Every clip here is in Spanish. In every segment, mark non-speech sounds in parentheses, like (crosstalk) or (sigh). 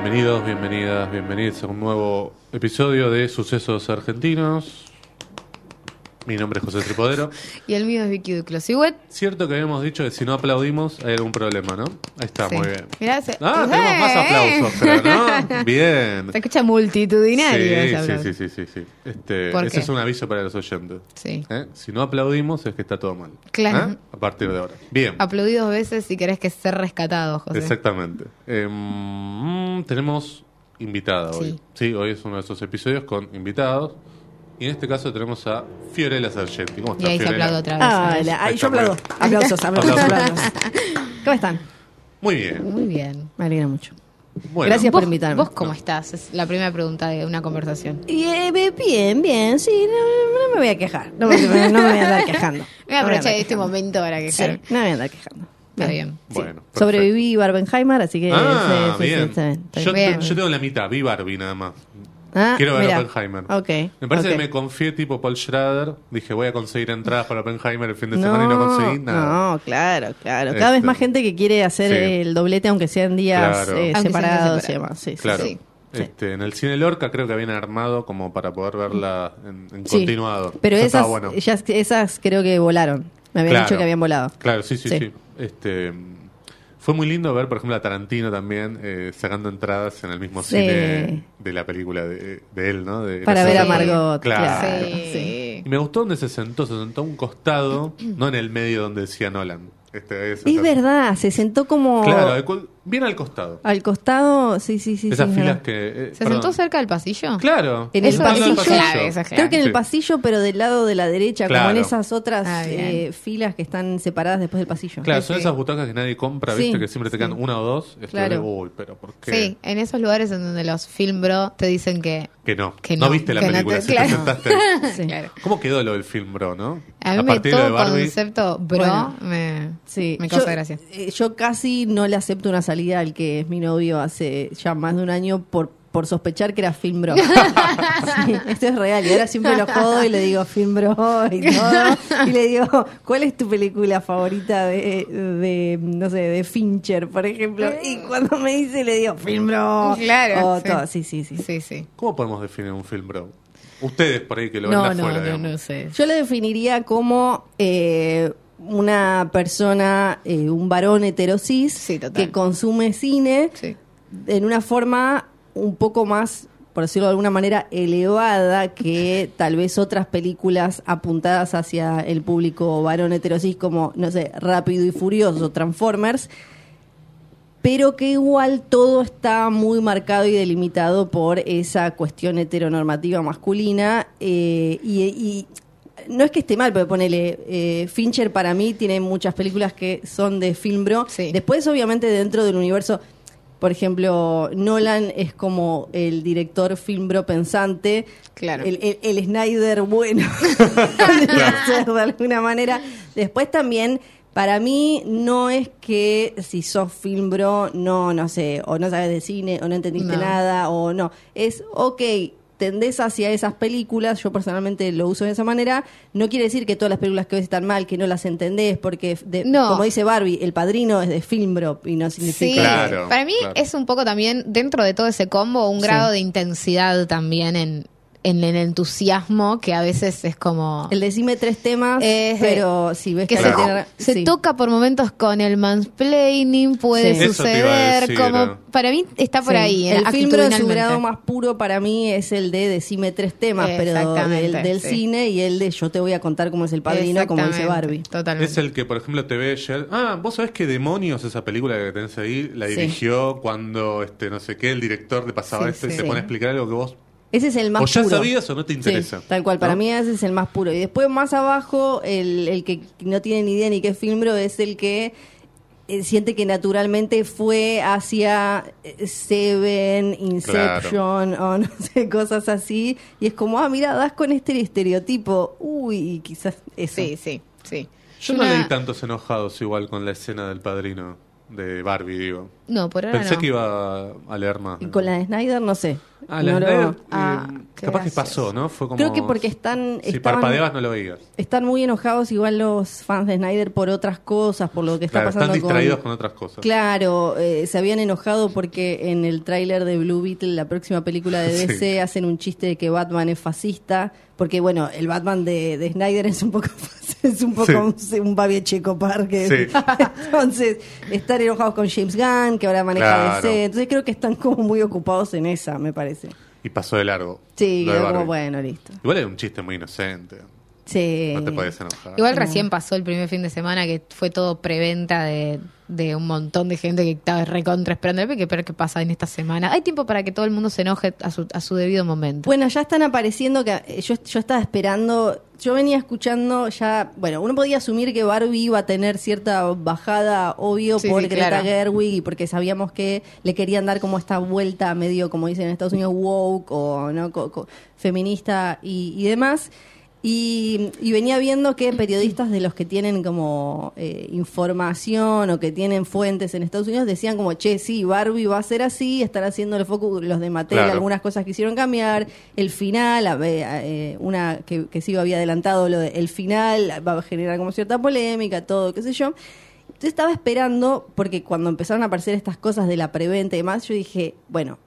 Bienvenidos, bienvenidas, bienvenidos a un nuevo episodio de Sucesos Argentinos. Mi nombre es José Tripodero. Y el mío es Vicky Duclos. Cierto que habíamos dicho que si no aplaudimos hay algún problema, ¿no? Ahí está, Sí. muy bien. Mirá, se- Ah, ¡Eh! tenemos más aplausos, pero ¿no? (laughs) Bien. Se escucha multitudinario Sí, sí, sí, sí, sí, sí. Este, ¿Por ese qué? es un aviso para los oyentes. Sí. ¿Eh? Si no aplaudimos es que está todo mal. Claro. ¿Eh? A partir de ahora. Bien. Aplaudí dos veces si querés que ser rescatado, José. Exactamente. Em, tenemos invitada hoy. Sí, hoy es uno de esos episodios con invitados. Y en este caso tenemos a Fiorella Sargenti. ¿Cómo Y está, ahí se Fiorella? aplaude otra vez. Ah, Ahí yo aplaudo. Aplausos, aplausos. (laughs) ¿Cómo están? Muy bien. Muy bien. Me alegra mucho. Bueno, Gracias por ¿Vos, invitarme. ¿Vos cómo estás? Es la primera pregunta de una conversación. Y, eh, bien, bien, sí, no, no me voy a quejar. No, me- no me voy a andar (laughs) quejando. (laughs) Voy a No aprovechar andar este quejando. momento para que Sí, no me voy a andar quejando. Está bien. Bueno, perfecto. Sobreviví Barbenheimer, así que... Ah, sí, sí, sí, bien. está bien, está Yo, bien. yo tengo la mitad. Vi Barbie nada más. Ah, Quiero ver mira. Oppenheimer. Ok. Me parece que me confié tipo Paul Schrader. Dije, voy a conseguir entradas para Oppenheimer el fin de semana y no conseguí nada. No, claro, claro. Cada vez Este, más gente que quiere hacer sí. el doblete, aunque sean días Claro. eh, Aunque sean separados y separados. demás. Sí, sí, Claro. sí. Sí. Este, en el cine Lorca creo que habían armado como para poder verla en, en Sí. continuado. Pero Eso esas, bueno. ya- esas creo que volaron. Me habían Claro. dicho que habían volado. Claro, sí, sí, sí. Sí. Este, fue muy lindo ver, por ejemplo, a Tarantino también eh, sacando entradas en el mismo Sí. cine de la película de, de él, ¿no? De Para ver a. Margot. Claro. Claro. Sí. sí. Y me gustó donde se sentó, se sentó a un costado, no en el medio donde decía Nolan. Este, ese- Es verdad, se sentó como Claro, bien al costado. al costado. Sí, sí, sí. Esas sí, filas no. que... eh, ¿Se perdón. sentó cerca del pasillo? Claro. En el pasillo. Creo que en el Sí. pasillo, pero del lado de la derecha, como Claro. en esas otras Ah, eh, filas que están separadas después del pasillo. Claro, son sí. esas butacas que nadie compra, Sí, ¿viste? Que siempre te sí. quedan una o dos. Esto Claro. de, Uy, pero ¿por qué? Sí, en esos lugares en donde los film bro te dicen que... Que no. Que no. no, viste la que no película, te- si te claro. sentaste. (laughs) Sí. Claro. ¿Cómo quedó lo del film, bro, no? A mí me partir de todo Barbie. concepto bro me, Sí, me yo, causa gracia. eh, yo casi no le acepto una salida al que es mi novio hace ya más de un año por, por sospechar que era film bro. (laughs) Sí, esto es real. Y ahora siempre lo jodo y le digo film bro y todo. Y le digo, ¿cuál es tu película favorita de, de no sé, de Fincher, por ejemplo? Y cuando me dice, le digo film bro. Claro, O sí. todo. Sí, sí, sí. Sí, sí. ¿Cómo podemos definir un film, bro? Ustedes por ahí que lo ven No, de no, afuera, no, digamos. no sé. Yo lo definiría como eh, una persona, eh, un varón heterosis Sí, que consume cine Sí. en una forma un poco más, por decirlo de alguna manera, elevada que tal vez otras películas apuntadas hacia el público varón heterosis como, no sé, Rápido y Furioso Transformers, pero que igual todo está muy marcado y delimitado por esa cuestión heteronormativa masculina eh, y, y no es que esté mal, pero ponele, eh, Fincher para mí tiene muchas películas que son de film bro. Sí. Después, obviamente, dentro del universo, por ejemplo, Nolan es como el director film bro pensante. Claro. El, el- el Snyder bueno, (laughs) de alguna manera. Después también, para mí, no es que si sos film bro, no, no sé, o no sabes de cine, o no entendiste No. nada, o no. Es, ok, tendés hacia esas películas, yo personalmente lo uso de esa manera, no quiere decir que todas las películas que ves están mal, que no las entendés, porque, de- No. como dice Barbie, el padrino es de film bro, y no Sí, significa... Claro, para mí claro. es un poco también, dentro de todo ese combo, un Sí. grado de intensidad también en, en el entusiasmo que a veces es como... El decime tres temas, Es de- pero si ves que que, se, tiene- se sí. toca por momentos con el mansplaining, puede Sí. Suceder, decir, como eh. para mí está por Sí. ahí. El film en su grado más puro para mí es el de decime tres temas, pero Exactamente, del, del sí. cine y el de yo te voy a contar cómo es el padrino, como dice Barbie. Totalmente. Es el que, por ejemplo, te ve ayer. Ah, vos sabés qué demonios esa película que tenés ahí la Sí. dirigió cuando, este, no sé qué, el director le pasaba Sí, esto y pone a explicar algo que vos Ese es el más o ya puro. sabías o no te interesa. Sí, tal cual, para ¿no? mí ese es el más puro. Y después más abajo, el, el que no tiene ni idea ni qué es film bro es el que eh, siente que naturalmente fue hacia eh, Seven, Inception o no (laughs) sé, cosas así. Y es como, ah, mira, das con este estereotipo. Uy, quizás eso. Sí, sí, sí. Yo no Una- leí tantos enojados igual con la escena del padrino. de Barbie, digo. No, por ahora Pensé no. que iba a leer más. Y con la de Snyder, no sé. Ah, la No de lo- Snyder, Ah, eh, qué capaz que pasó, ¿no? Fue como... Creo que porque están- Si estaban- parpadeabas no lo veías. Están muy enojados igual los fans de Snyder por otras cosas, por lo que está Claro, pasando están distraídos con... con otras cosas. Claro, eh, se habían enojado porque en el tráiler de Blue Beetle, la próxima película de DC, (laughs) Sí. hacen un chiste de que Batman es fascista, porque bueno, el Batman de, de Snyder es un poco (laughs) es un poco un, un Babi Checo Parque. Sí. (laughs) Entonces, están enojados con James Gunn, que ahora maneja Claro. DC. Entonces creo que están como muy ocupados en esa, me parece. Y pasó de largo. Sí, quedó como bueno, listo. Igual era un chiste muy inocente. Sí. No te podías enojar. Igual No. recién pasó el primer fin de semana que fue todo preventa de, de un montón de gente que estaba recontra esperando. Hay que ver qué pasa en esta semana. Hay tiempo para que todo el mundo se enoje a su, a su debido momento. Bueno, ya están apareciendo que eh, yo, yo estaba esperando, yo venía escuchando ya, bueno, uno podía asumir que Barbie iba a tener cierta bajada, obvio, Sí, por sí, Greta claro. Gerwig y porque sabíamos que le querían dar como esta vuelta medio, como dicen en Estados Unidos, woke o no Co- co- feminista y, y demás. Y, y venía viendo que periodistas de los que tienen como eh, información o que tienen fuentes en Estados Unidos decían como, che, sí, Barbie va a ser así, están haciendo el foco los de Claro. algunas cosas quisieron cambiar, el final, eh, una que, que sí había adelantado, lo de el final va a generar como cierta polémica, todo, qué sé yo. Entonces estaba esperando, porque cuando empezaron a aparecer estas cosas de la preventa y demás, yo dije, bueno,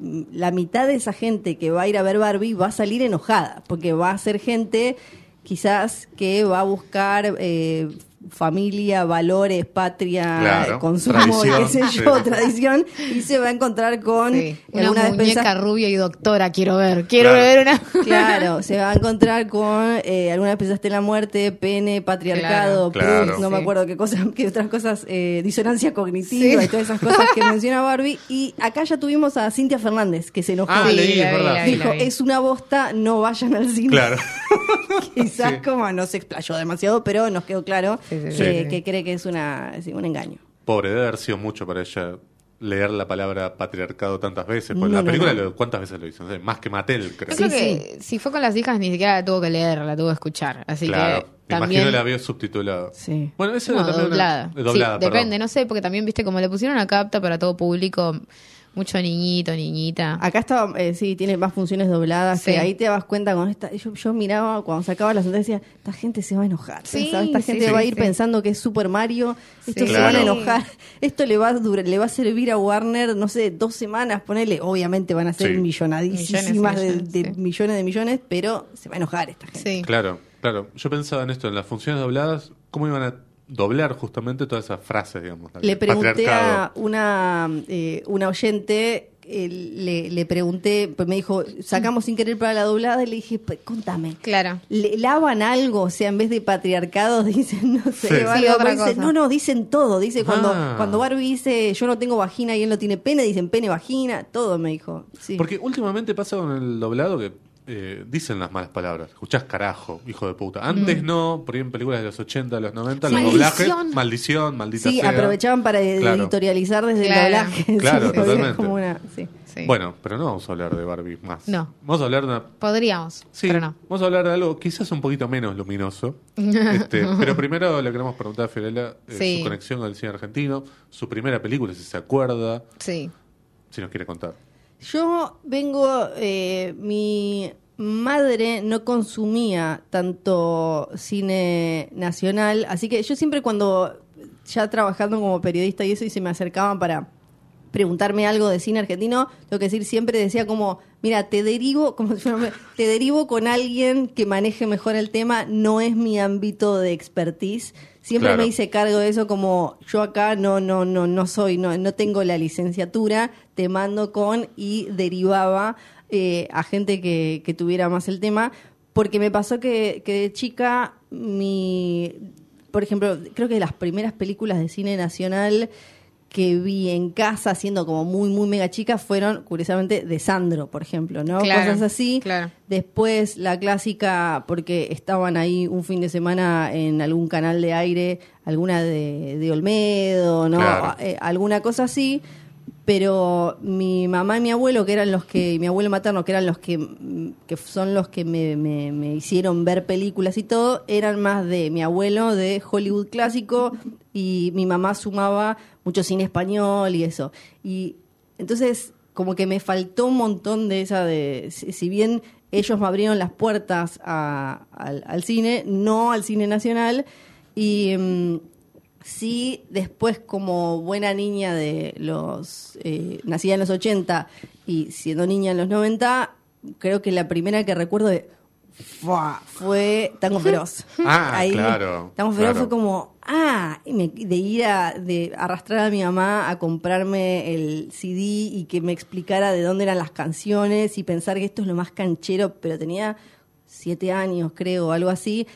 la mitad de esa gente que va a ir a ver Barbie va a salir enojada, porque va a ser gente quizás que va a buscar eh, familia, valores, patria, Claro, consumo, qué sé sí. yo, tradición, y se va a encontrar con Sí, Una muñeca despensa- rubia y doctora, quiero ver. Quiero Claro. ver una. (laughs) Claro, se va a encontrar con eh, alguna vez pensaste en la muerte, pene, patriarcado, Claro. No me acuerdo qué cosas, qué otras cosas, eh, disonancia cognitiva Sí. y todas esas cosas que (laughs) menciona Barbie. Y acá ya tuvimos a Cintia Fernández, que se enojó. Ah, leí, la verdad. la Dijo, la es una bosta, no vayan al cine. Claro. (laughs) Quizás Sí. como no se explayó demasiado, pero nos quedó claro Sí, sí, que, sí, sí. que cree que es una, sí, un engaño. Pobre, debe haber sido mucho para ella leer la palabra patriarcado tantas veces. Porque No, la película, no. lo- ¿cuántas veces lo hizo? No sé, más que Mattel, creo. Yo Sí, creo que si fue con las hijas ni siquiera la tuvo que leer, la tuvo que escuchar. Así claro. que también. imagino la vio subtitulada. Sí. Bueno, eso No, era también una- doblada. doblada, Sí, perdón. depende, no sé, porque también viste como le pusieron acá apta para todo público, mucho niñito, niñita. Acá estaba, eh, sí, tiene más funciones dobladas. Sí. que ahí te das cuenta con esta. Yo, yo miraba cuando sacaba la sentencia, decía, esta gente se va a enojar. Sí, pensaba, esta sí, gente sí, va a ir pensando que es Super Mario. Estos Sí. se van a enojar. Esto le va, a durar- le va a servir a Warner, no sé, dos semanas, ponele. Obviamente van a ser Sí. millonadísimas Millones de, millones, de sí. millones de millones, pero se va a enojar esta gente. Sí. Claro, claro. Yo pensaba en esto, en las funciones dobladas, ¿cómo iban a doblar justamente todas esas frases, digamos? Le pregunté a Patriarcado. una, eh, una oyente, eh, le, le pregunté, pues me dijo, sacamos sin querer para la doblada, y le dije, "Pues, contame. Claro. ¿Le lavan algo? O sea, en vez de patriarcados (laughs) dicen, no sé, Sí. Sí, otra dice, cosa. no, no, dicen todo. Dice, cuando, Ah. cuando Barbie dice, yo no tengo vagina y él no tiene pene, dicen pene, vagina, todo me dijo. Sí. Porque últimamente pasa con el doblado que eh, dicen las malas palabras. Escuchás carajo, hijo de puta. Antes no, por ahí en películas de los 80, de los 90, los Maldición. doblajes, maldición, maldita Sí, sea. aprovechaban para Claro. editorializar desde Claro. el doblaje. (laughs) Claro, Sí, totalmente. como una- sí. Sí. Bueno, pero no vamos a hablar de Barbie más. No. Vamos a hablar de una Podríamos, Sí, pero no. vamos a hablar de algo quizás un poquito menos luminoso. (laughs) Este, pero primero le queremos preguntar a Fiorella eh, Sí. su conexión con el cine argentino, su primera película, si se acuerda, Sí. si nos quiere contar. Yo vengo, eh, mi madre no consumía tanto cine nacional, así que yo siempre cuando ya trabajando como periodista y eso y se me acercaban para preguntarme algo de cine argentino, tengo que decir siempre decía como, mira, te derivo, (laughs) como si fuera- te derivo con alguien que maneje mejor el tema, no es mi ámbito de expertise. Siempre Claro. me hice cargo de eso como yo acá no no no no soy no no tengo la licenciatura, te mando con y derivaba eh, a gente que, que tuviera más el tema, porque me pasó que, que de chica mi por ejemplo, creo que de las primeras películas de cine nacional que vi en casa siendo como muy, muy mega chica fueron, curiosamente, de Sandro, por ejemplo, ¿no? Claro, Cosas así. claro. Después la clásica, porque estaban ahí un fin de semana en algún canal de aire, alguna de, de Olmedo, ¿no? Claro. Eh, alguna cosa así. Pero mi mamá y mi abuelo, que eran los que, mi abuelo materno, que eran los que, que son los que me, me- me hicieron ver películas y todo, eran más de mi abuelo de Hollywood clásico, y mi mamá sumaba mucho cine español y eso. Y entonces como que me faltó un montón de esa de, si bien ellos me abrieron las puertas a- al, al cine, no al cine nacional, y mm, sí después como buena niña de los, eh, nacida en los 80 y siendo niña en los 90, creo que la primera que recuerdo de, fue Tango Feroz. Ah, claro, Tango Feroz claro. fue como, ah, y me- de ir a, de arrastrar a mi mamá a comprarme el CD y que me explicara de dónde eran las canciones y pensar que esto es lo más canchero, pero tenía siete años, creo, algo así.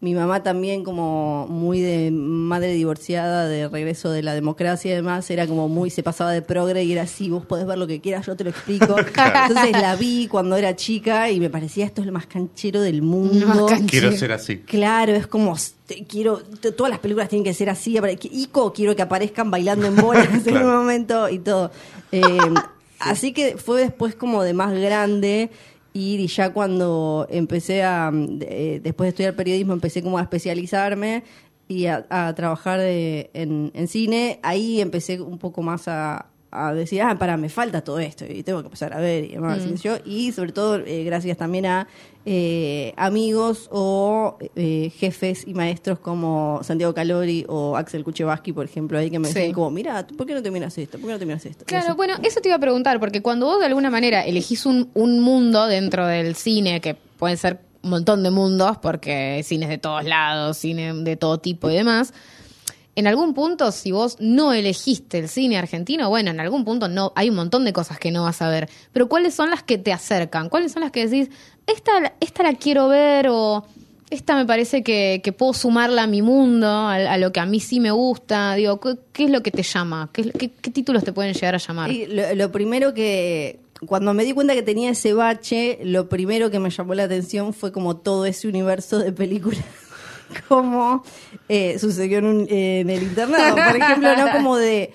Mi mamá también como muy de madre divorciada, de regreso de la democracia y demás, era como muy, se pasaba de progre y era así, vos podés ver lo que quieras, yo te lo explico. (laughs) Entonces la vi cuando era chica y me parecía esto es lo más canchero del mundo. Lo más canchero. Quiero ser así. Claro, es como te- quiero todas las películas tienen que ser así. Ico quiero que aparezcan bailando en bolas (laughs) en un momento y todo. Eh, (laughs) Así que fue después como de más grande y ya cuando empecé a eh, después de estudiar periodismo empecé como a especializarme y a, a trabajar de- en, en cine. Ahí empecé un poco más a, a decir, ah, para, me falta todo esto y tengo que empezar a ver y demás. Mm. y yo, y sobre todo eh, gracias también a eh, amigos o eh, jefes y maestros como Santiago Calori o Axel Kuchevaski, por ejemplo, ahí que me Sí. decían como, mira, ¿por qué no te miras esto? ¿Por qué no te miras esto? Claro, bueno, eso te iba a preguntar, porque cuando vos de alguna manera elegís un, un mundo dentro del cine, que pueden ser un montón de mundos, porque cines de todos lados, cine de todo tipo y demás, en algún punto, si vos no elegiste el cine argentino, bueno, en algún punto no, hay un montón de cosas que no vas a ver. Pero ¿cuáles son las que te acercan? ¿Cuáles son las que decís, esta, esta la quiero ver o esta me parece que, puedo sumarla a mi mundo, a, lo que a mí sí me gusta? Digo, ¿qué, qué es lo que te llama? ¿Qué, qué- qué títulos te pueden llegar a llamar? Lo, lo primero que, cuando me di cuenta que tenía ese bache, lo primero que me llamó la atención fue como todo ese universo de películas. (laughs) como eh, sucedió en, un- en el internado, por ejemplo, no como de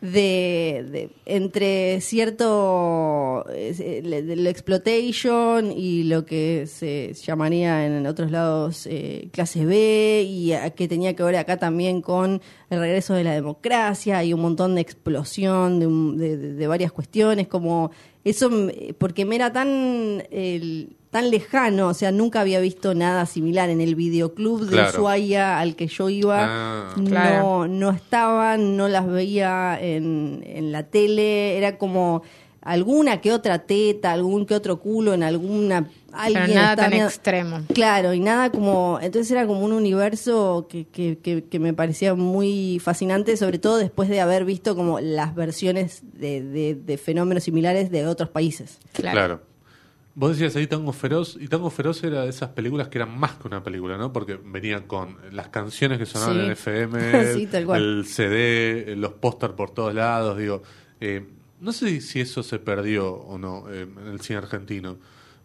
de, entre cierto eh, de la exploitation y lo que se llamaría en otros lados eh, clase B y que tenía que ver acá también con el regreso de la democracia. Y un montón de explosión de, un- de- varias cuestiones como eso porque me era tan el- tan lejano o sea nunca había visto nada similar en el videoclub de Claro. Ushuaia al que yo iba Ah. Claro. no, no estaban, no las veía en, en la tele, era como alguna que otra teta, algún que otro culo en alguna... Alguien Pero nada tan extremo. Claro, y nada como... Entonces era como un universo que, que, que, que me parecía muy fascinante, sobre todo después de haber visto como las versiones de, de, de fenómenos similares de otros países. Claro. Claro. Vos decías ahí Tango Feroz, y Tango Feroz era de esas películas que eran más que una película, ¿no? Porque venían con las canciones que sonaban Sí. en FM, (laughs) Sí, el CD, los póster por todos lados, digo. eh, no sé si eso se perdió o no eh, en el cine argentino,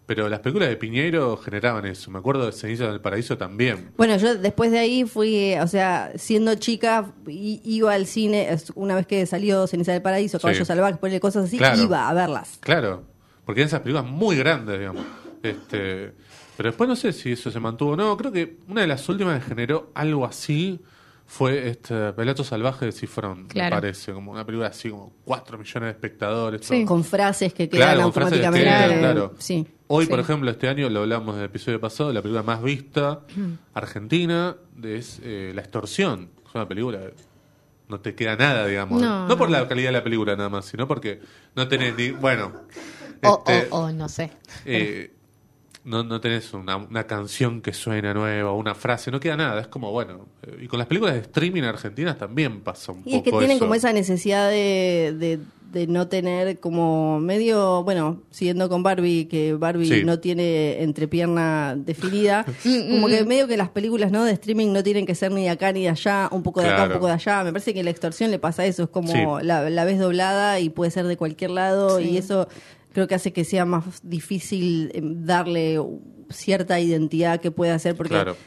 pero las películas de Piñeiro generaban eso. Me acuerdo de Ceniza del Paraíso también. Bueno, yo después de ahí fui, eh, o sea, siendo chica, iba al cine, una vez que salió Ceniza del Paraíso, Caballo Sí. Salvaje, ponerle cosas así, Claro. iba a verlas. Claro, porque eran esas películas muy grandes, digamos. Este, pero después no sé si eso se mantuvo o no. Creo que una de las últimas que generó algo así fue este Pelato Salvaje de Cifrón, Claro. me parece. Como una película así, como 4 millones de espectadores. Sí. todo. Con frases que quedan Claro, con frases que automáticamente. quedan, claro. Sí. Hoy, Sí. por ejemplo, este año lo hablamos del episodio pasado, la película más vista argentina es eh, La Extorsión. Es una película no te queda nada, digamos. No, No, por la calidad de la película nada más, sino porque no tenés ni... Bueno... O, este, o, o no sé. eh, no, no tenés una, una canción que suena nueva, una frase, no queda nada. Es como, bueno, eh, y con las películas de streaming argentinas también pasa un Y es que poco tienen eso. como esa necesidad de, de, de no tener como medio, bueno, siguiendo con Barbie, que Barbie Sí. no tiene entrepierna definida, (laughs) como que medio que las películas no de streaming no tienen que ser ni de acá ni de allá, un poco de acá, un poco de allá. Me parece que la extorsión le pasa eso, es como Sí. la, la ves doblada y puede ser de cualquier lado Sí. y eso creo que hace que sea más difícil eh, darle cierta identidad que pueda hacer porque Claro.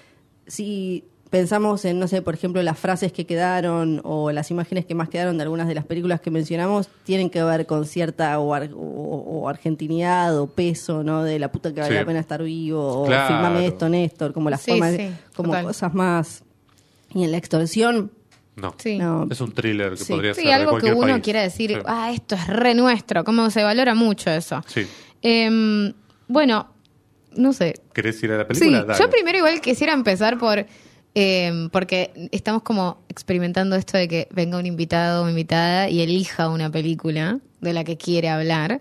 si pensamos en, no sé, por ejemplo, las frases que quedaron o las imágenes que más quedaron de algunas de las películas que mencionamos, tienen que ver con cierta o, ar- o- o argentinidad o peso, ¿no? De la puta que vale Sí. la pena estar vivo, o Claro. filmame esto, Néstor, como las Sí, formas, sí, como total. cosas más. Y en la extorsión, No. Sí. No. Es un thriller que Sí. podría ser Sí, de algo que uno país. quiera decir, Sí. ah, esto es re nuestro, como se valora mucho eso. Sí. Em, bueno, no sé. ¿Querés ir a la Sí, película? Dale. yo primero igual quisiera empezar por, em, porque estamos como experimentando esto de que venga un invitado o invitada y elija una película de la que quiere hablar.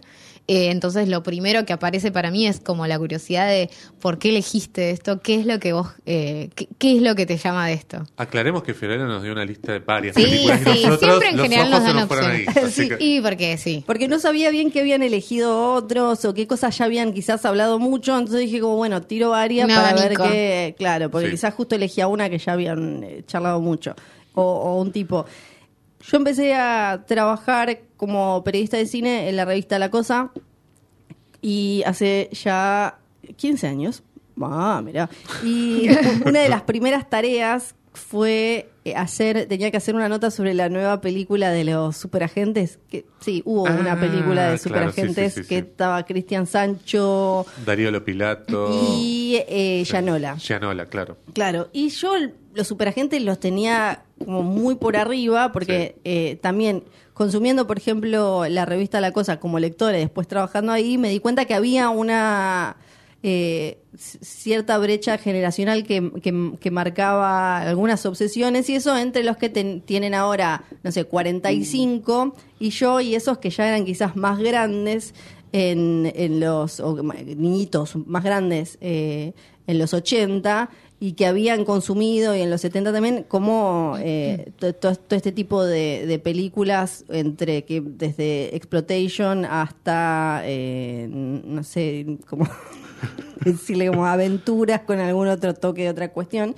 Eh, entonces lo primero que aparece para mí es como la curiosidad de por qué elegiste esto, qué es lo que vos, eh, qué, qué es lo que te llama de esto. Aclaremos que Fiorella nos dio una lista de varias Sí, películas y sí, nosotros siempre en los general ojos nos dan ahí. opciones. así Sí. que- Y porque sí. Porque no sabía bien que habían elegido otros o qué cosas ya habían quizás hablado mucho, entonces dije como, bueno, tiro varias para abanico. ver qué, claro, porque Sí. quizás justo elegía una que ya habían eh, charlado mucho, o, o un tipo. Yo empecé a trabajar como periodista de cine en la revista La Cosa y hace ya 15 años. Ah, mira. Y (laughs) una de las primeras tareas fue eh, hacer, tenía que hacer una nota sobre la nueva película de los superagentes. Que sí, hubo Ah, una película de claro, superagentes sí, sí, sí, que estaba Cristian Sancho Darío Lopilato. y eh, Yanola. Claro. Claro, y yo los superagentes los tenía como muy por arriba, porque eh, también consumiendo, por ejemplo, la revista La Cosa como lectora y después trabajando ahí, me di cuenta que había una eh, cierta brecha generacional que, que- que marcaba algunas obsesiones y eso entre los que ten- tienen ahora, no sé, 45 y yo y esos que ya eran quizás más grandes en, en los o niñitos más grandes eh, en los 80 y que habían consumido y en los 70 también como eh, to- to- todo este tipo de, de películas entre que desde exploitation hasta eh, no sé como (laughs) (laughs) decirle como aventuras con algún otro toque de otra cuestión.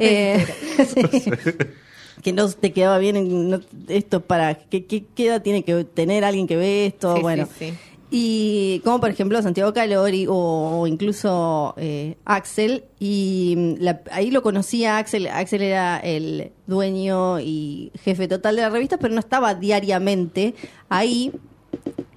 Eh, sí. (laughs) que no te quedaba bien en- no- esto para ¿qué, qué, qué edad tiene que tener alguien que ve esto Sí, bueno. sí, sí. y como por ejemplo Santiago Calori o, o incluso eh, Axel y mm, la- ahí lo conocía Axel. Axel era el dueño y jefe total de la revista pero no estaba diariamente ahí.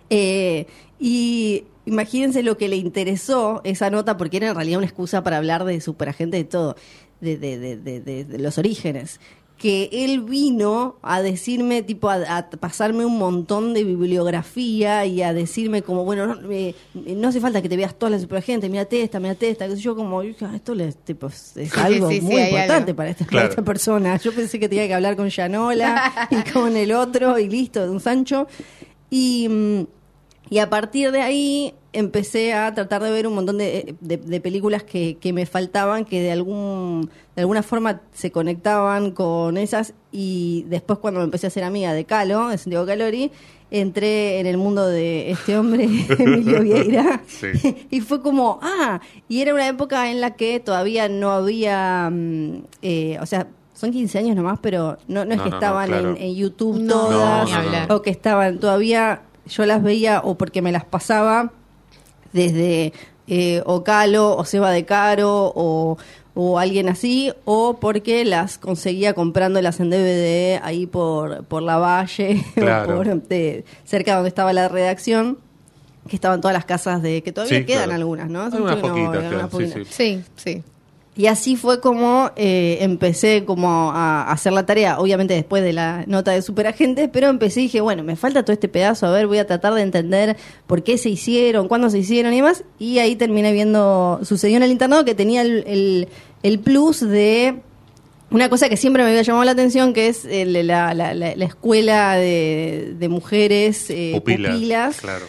Eh, y imagínense lo que le interesó esa nota, porque era en realidad una excusa para hablar de superagente de todo, de, de, de, de- de- de los orígenes. Que él vino a decirme, tipo, a, a pasarme un montón de bibliografía y a decirme, como, bueno, no, eh, no hace falta que te veas todas las superagentes, mírate esta, mírate esta. Yo, como, "Ah, esto le- tipo, es (laughs) algo sí, sí, muy importante algo. para esta, para esta persona. Yo pensé que tenía que hablar con Yanola (laughs) y con el otro y listo, de un Sancho. Y, mm, y a partir de ahí empecé a tratar de ver un montón de, de- de películas que, que me faltaban, que de algún de alguna forma se conectaban con esas. Y después cuando me empecé a ser amiga de Calo, de Santiago Calori, entré en el mundo de este hombre, (laughs) Emilio Vieira. (laughs) Sí. (laughs) Y fue como, ah, y era una época en la que todavía no había, mm, eh, o sea, son 15 años nomás, pero no, no es No, que no, no, estaban claro. en, en YouTube No, todas, o que estaban todavía, yo las veía o porque me las pasaba desde eh, Ocalo o Seba de Caro o, o alguien así, o porque las conseguía comprándolas en DVD ahí por, por la Valle, (laughs) Claro. o por de- cerca donde estaba la redacción, que estaban todas las casas de, que todavía Sí, quedan claro. algunas, ¿no? Algunas sí. Sí, sí. Y así fue como eh, empecé como a hacer la tarea, obviamente después de la nota de superagentes, pero empecé y dije, bueno, me falta todo este pedazo, a ver, voy a tratar de entender por qué se hicieron, cuándo se hicieron y demás. Y ahí terminé viendo, sucedió en el internado que tenía el, el, el plus de una cosa que siempre me había llamado la atención, que es el- la, la- la- la escuela de, de mujeres eh, Pupilas, pupilas Claro.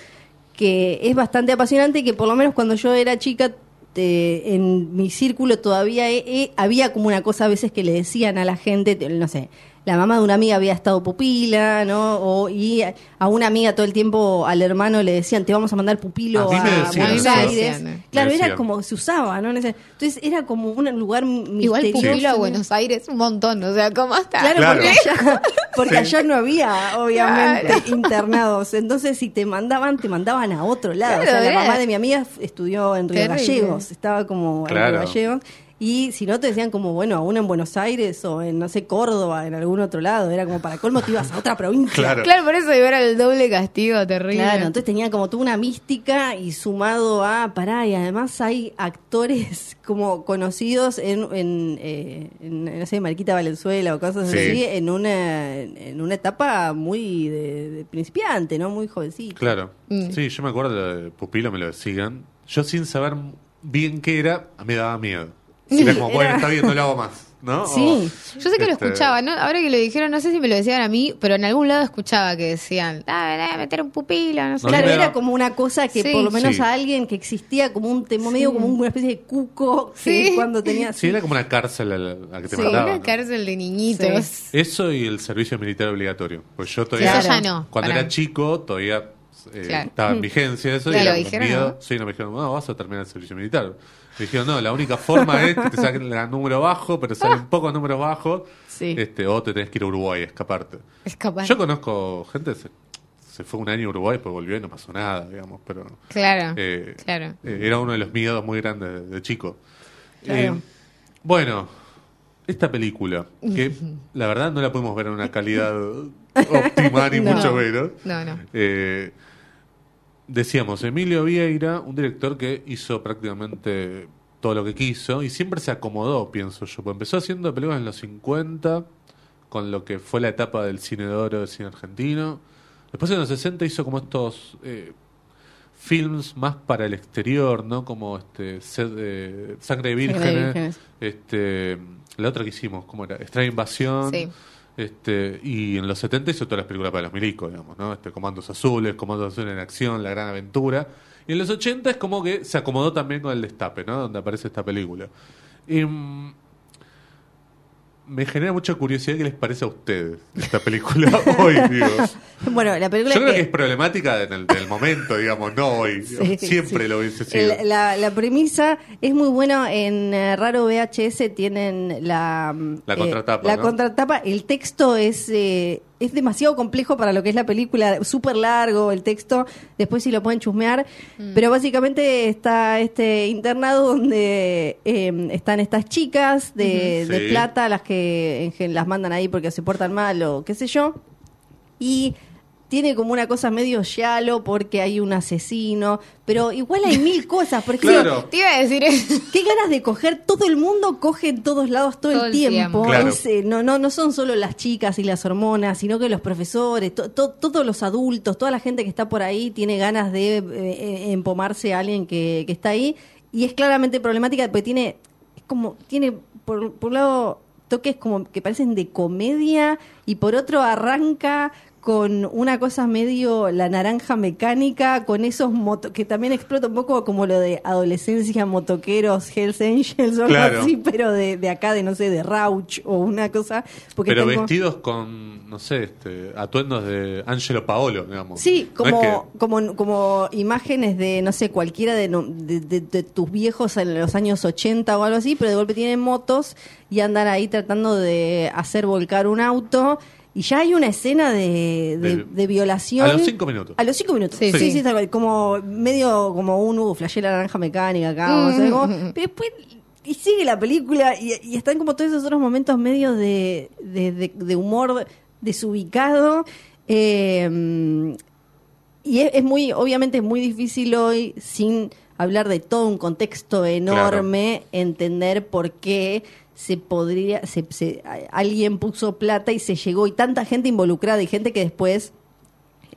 que es bastante apasionante y que por lo menos cuando yo era chica te- en mi círculo todavía había como una cosa a veces que le decían a la gente, te- no sé, la mamá de una amiga había estado pupila, ¿no? O, y a una amiga todo el tiempo al hermano le decían, te vamos a mandar pupilo A a, decían Buenos. Aires. Me Claro, era como se usaba, ¿no? Entonces era como un lugar Igual misterioso. Pupilo a Buenos Aires un montón, o sea, ¿cómo está? Claro, Claro. porque, allá, (laughs) porque Sí. allá no había, obviamente, Claro. internados. Entonces, si te mandaban, te mandaban a otro lado. Claro, o sea, la mamá de mi amiga estudió en Río. Gallegos, estaba como en. Río Gallegos. Y si no, te decían como, bueno, aún en Buenos Aires o en, no sé, Córdoba, en algún otro lado. Era como para colmo te ibas a otra provincia. Claro. Claro, por eso era el doble castigo terrible. Claro, entonces tenía como toda una mística y sumado a, pará, y además hay actores (laughs) como conocidos en, en, eh, en, no sé, Mariquita Valenzuela o cosas Sí. así, en una, en una etapa muy de, de principiante, ¿no? Muy jovencito. Claro. Mm. Sí, yo me acuerdo de Pupilo, me lo decían. Yo sin saber bien qué era, a me daba miedo. Era como, bueno, está bien, no lo hago más. ¿no? (laughs) Sí. O, Yo sé que lo este, escuchaba, ¿no? Ahora que lo dijeron, no sé si me lo decían a mí, pero en algún lado escuchaba que decían, dame, meter un pupilo, no sé. No, Claro, era como una cosa que Sí. por lo menos Sí. a alguien que existía como un tema medio como una especie de cuco que Sí. cuando tenía Sí, era como una cárcel a la, que te Sí, mandaban. una ¿no? cárcel de niñitos. Eso y el servicio militar obligatorio. Pues yo todavía. Eso ya no, Cuando para era mí. chico, todavía eh, Claro. estaba en vigencia eso. Claro, y lo dijeron, miedo. ¿no? Sí, no me dijeron, no, vas a terminar el servicio militar. Me dijeron, no, la única forma es que te saquen el número bajo, pero salen pocos números bajos. Sí. Este, o te tenés que ir a Uruguay a escaparte. Escapar. Yo conozco gente, se, se fue un año a Uruguay, pues volvió y no pasó nada, digamos, pero. Claro, Eh, claro. eh, era uno de los miedos muy grandes de, de chico. Claro. Eh, bueno, esta película, que (laughs) la verdad no la podemos ver en una (laughs) calidad óptima ni No. mucho menos. No, no. Decíamos, Emilio Vieira, un director que hizo prácticamente todo lo que quiso y siempre se acomodó, pienso yo. Porque empezó haciendo películas en los 50, con lo que fue la etapa del cine de oro del cine argentino. Después en los 60 hizo como estos eh, films más para el exterior, ¿no? Como este Sed- eh, Sangre de Vírgenes. Vírgenes. Este, la otra que hicimos, ¿cómo era? Extraña Invasión. Sí. Este, y en los 70 hizo todas las películas para los milicos, digamos, ¿no? Este, Comandos Azules, Comandos Azules en Acción, La Gran Aventura. Y en los 80 es como que se acomodó también con el destape, ¿no? Donde aparece esta película. Y, mm, me genera mucha curiosidad qué les parece a ustedes esta película (laughs) hoy, digo. (laughs) Bueno, la película Yo creo que- que es problemática en el momento, digamos, no hoy. Sí, Siempre sí. lo hubiese sido. La, la premisa es muy buena. En eh, Raro VHS tienen la, mm, La contratapa, La ¿no? contratapa. El texto es, eh, es demasiado complejo para lo que es la película. Súper largo el texto. Después si lo pueden chusmear. Pero básicamente está este internado donde eh, están estas chicas de, de Sí. plata, las que en las mandan ahí porque se portan mal o qué sé yo. Y tiene como una cosa medio yalo porque hay un asesino, pero igual hay mil (laughs) cosas. Por ejemplo, Claro. Te iba a decir eso. qué ganas de coger. Todo el mundo coge en todos lados todo, Todo el el tiempo. tiempo. Claro. Es, eh, no, no, no son solo las chicas y las hormonas, sino que los profesores, to- to- todos los adultos, toda la gente que está por ahí tiene ganas de eh, eh, empomarse a alguien que, que está ahí. Y es claramente problemática porque tiene, es como, tiene por, por un lado toques como que parecen de comedia y por otro arranca con una cosa medio la naranja mecánica, con esos moto que también explota un poco como lo de adolescencia, motoqueros, Hells Angels (laughs) o algo Claro. así, pero de, de acá, de no sé, de Rauch o una cosa. Porque Pero tengo- vestidos con, no sé, este, atuendos de Angelo Paolo, digamos. Sí, No es como, que- como, como imágenes de, no sé, cualquiera de, no- de, de- de tus viejos en los años 80 o algo así, pero de golpe tienen motos y andan ahí tratando de hacer volcar un auto. Y ya hay una escena de, de, De- de violación. a los cinco minutos. A los cinco minutos. Sí, Sí, sí, sí. Como medio como un uh, flashé la naranja mecánica acá. Mm. Pero después. Y sigue la película y, y están como todos esos otros momentos medio de, de, de- de humor desubicado. Eh, y es, es muy, obviamente es muy difícil hoy, sin hablar de todo un contexto enorme, entender por qué se podría, se, alguien puso plata y se llegó, y tanta gente involucrada, y gente que después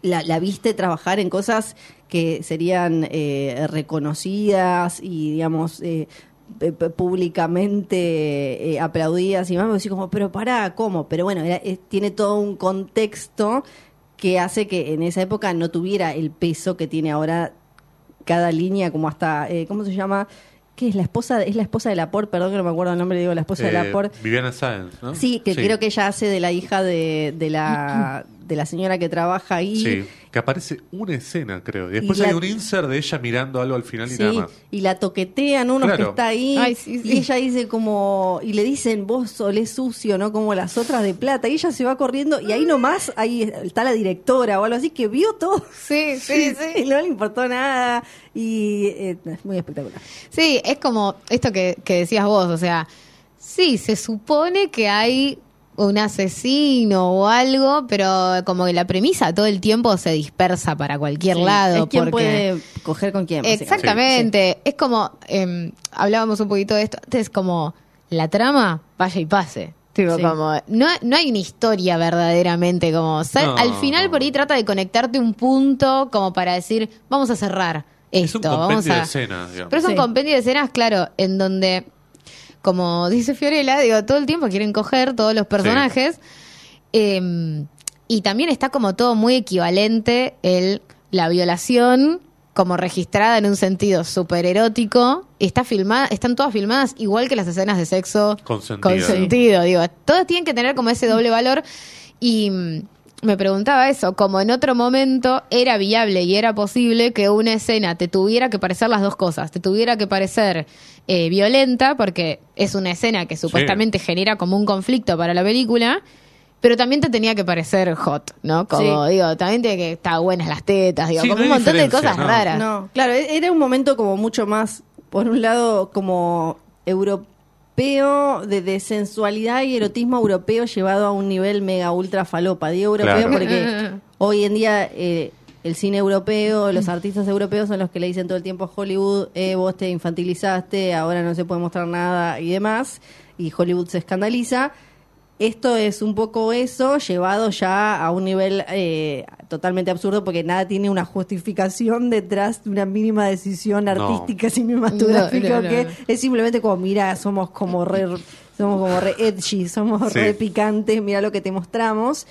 la, la viste trabajar en cosas que serían eh, reconocidas y, digamos, eh, públicamente eh, aplaudidas y más, me decís como, pero pará, ¿cómo? Pero bueno, era- es- tiene todo un contexto que hace que en esa época no tuviera el peso que tiene ahora cada línea, como hasta, eh, ¿cómo se llama? ¿Qué es la esposa? de- Es la esposa de Laporte, perdón que no me acuerdo el nombre, digo la esposa de eh, Laporte. Viviana Sáenz, ¿no? Sí, que creo que ella hace de la hija de, de la de la señora que trabaja ahí Sí. Que aparece una escena, creo. Y después Y la- hay un insert de ella mirando algo al final y Sí, nada más. y la toquetean uno que está ahí Ay, sí, sí. y ella dice como y le dicen vos olés sucio no como las otras de plata y ella se va corriendo y ahí nomás ahí está la directora o algo así que vio todo Sí, (laughs) sí, y no le importó nada y eh, es muy espectacular Sí, es como esto que, que decías vos, o sea, sí, se supone que hay un asesino o algo, pero como que la premisa todo el tiempo se dispersa para cualquier Sí, lado. es quien porque... puede coger con quién. Exactamente, es como, eh, hablábamos un poquito de esto, es como la trama vaya y pase. Tipo, Sí. como, no, no hay una historia verdaderamente, como, No, al final no. por ahí trata de conectarte un punto como para decir, vamos a cerrar Es un esto. vamos compendio a... de escenas, digamos. Pero es un Sí. compendio de escenas, claro, en donde, como dice Fiorella, digo, todo el tiempo quieren coger todos los personajes. eh, y también está como todo muy equivalente el, la violación como registrada en un sentido súper erótico. Está filmada, están todas filmadas igual que las escenas de sexo Consentido. consentido, digo. Todas tienen que tener como ese doble valor. Y me preguntaba eso, como en otro momento era viable y era posible que una escena te tuviera que parecer las dos cosas, te tuviera que parecer eh, violenta, porque es una escena que supuestamente genera como un conflicto para la película, pero también te tenía que parecer hot, ¿no? Como Sí. digo, también tiene que estar buenas las tetas, digo, Sí, como no un montón de cosas ¿no? raras. No, claro, e- era un momento como mucho más, por un lado, como europeo, de, de sensualidad y erotismo europeo llevado a un nivel mega ultra falopa. Digo europeo Claro. porque (laughs) hoy en día eh, el cine europeo, los artistas europeos son los que le dicen todo el tiempo a Hollywood, eh, vos te infantilizaste, ahora no se puede mostrar nada y demás, y Hollywood se escandaliza. Esto es un poco eso, llevado ya a un nivel eh, totalmente absurdo, porque nada tiene una justificación detrás de una mínima decisión No. artística cinematográfica, No, no, no, que no. es simplemente como, mira, somos como re, somos como re edgy, somos Sí. re picantes, mira lo que te mostramos.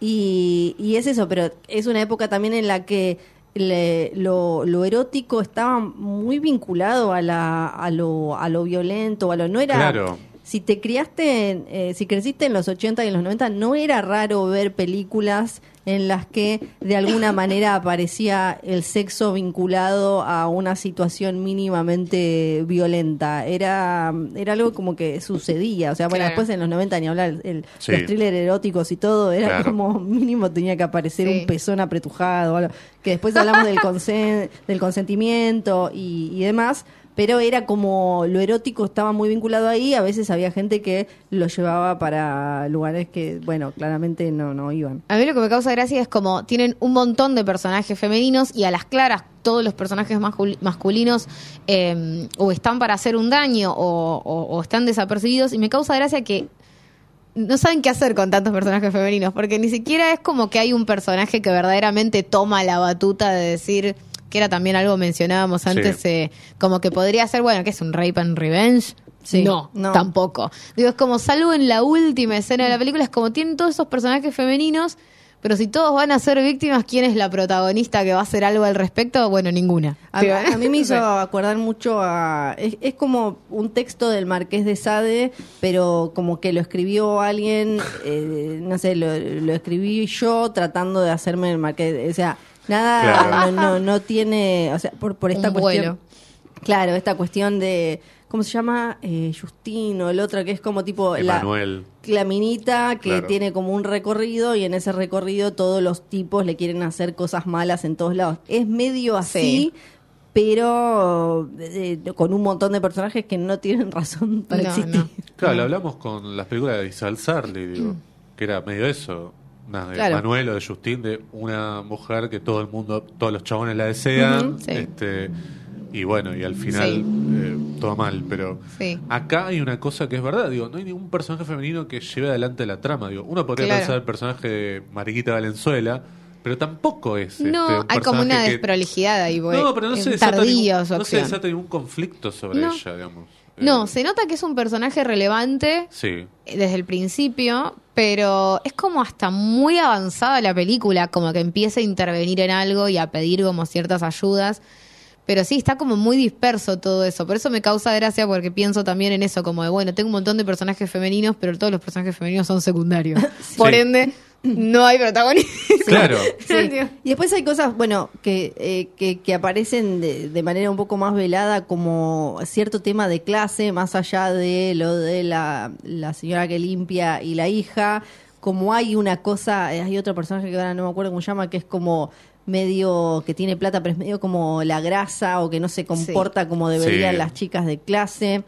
Y, y es eso, pero es una época también en la que le- lo, lo erótico estaba muy vinculado a, la, a, lo, a lo violento, a lo no era... Claro. Si te criaste, en- eh, si creciste en los 80 y en los 90, no era raro ver películas en las que de alguna (laughs) manera aparecía el sexo vinculado a una situación mínimamente violenta. Era, era algo como que sucedía. O sea, bueno, Claro. después en los 90 ni hablar, el, Sí. los thrillers eróticos y todo, era Claro. como mínimo tenía que aparecer Sí. un pezón apretujado. algo. Que después hablamos del, (laughs) consen- del consentimiento y, y demás. Pero era como lo erótico estaba muy vinculado ahí. A veces había gente que lo llevaba para lugares que, bueno, claramente no, no iban. A mí lo que me causa gracia es como tienen un montón de personajes femeninos y a las claras todos los personajes mascul- masculinos eh, o están para hacer un daño o están desapercibidos y me causa gracia que no saben qué hacer con tantos personajes femeninos porque ni siquiera es como que hay un personaje que verdaderamente toma la batuta de decir que era también algo mencionábamos antes Sí. eh, como que podría ser bueno que es un rape and revenge Sí, no, no. tampoco digo es como salvo en la última escena de la película es como tienen todos esos personajes femeninos pero si todos van a ser víctimas quién es la protagonista que va a hacer algo al respecto bueno ninguna A, mí me hizo (laughs) acordar mucho a... Es, es como un texto del Marqués de Sade, pero como que lo escribió alguien, eh, no sé, lo, lo escribí yo tratando de hacerme el Marqués. O sea, nada, Claro. no, no, no tiene... O sea, por, por esta Un cuestión... vuelo. Claro, esta cuestión de... ¿Cómo se llama? Eh, Justino, el otro que es como tipo... la- Emanuel. la minita que Claro. tiene como un recorrido y en ese recorrido todos los tipos le quieren hacer cosas malas en todos lados. Es medio así, Sí. pero eh, con un montón de personajes que no tienen (laughs) razón para No, existir. no. Claro, lo hablamos con las películas de Isabel Sarli, digo, que era medio eso. Una de Claro. Manuel o de Justin, de una mujer que todo el mundo, todos los chabones la desean. Sí. este, y bueno, y al final Sí. eh, todo mal. Pero Sí. acá hay una cosa que es verdad, digo, no hay ningún personaje femenino que lleve adelante la trama. Digo, uno podría Claro. pensar el personaje de Mariquita Valenzuela, pero tampoco es. este, no un hay como una que- desprolijidad ahí güey. No, pero no se desata, ningún, no se desata ningún conflicto sobre No. ella, digamos. No Eh, se nota que es un personaje relevante Sí. desde el principio, pero es como hasta muy avanzada la película, como que empieza a intervenir en algo y a pedir como ciertas ayudas. Pero sí, está como muy disperso todo eso. Por eso me causa gracia porque pienso también en eso, como de, bueno, tengo un montón de personajes femeninos, pero todos los personajes femeninos son secundarios. (laughs) Por Sí. ende, no hay protagonista. (laughs) Claro. (laughs) Sí. Y después hay cosas, bueno, que, eh, que, que aparecen de, de manera un poco más velada, como cierto tema de clase, más allá de lo de la, la señora que limpia y la hija, como hay una cosa, eh, hay otro personaje que ahora no me acuerdo cómo se llama, que es como medio que tiene plata, pero es medio como la grasa o que no se comporta como deberían Sí. las chicas de clase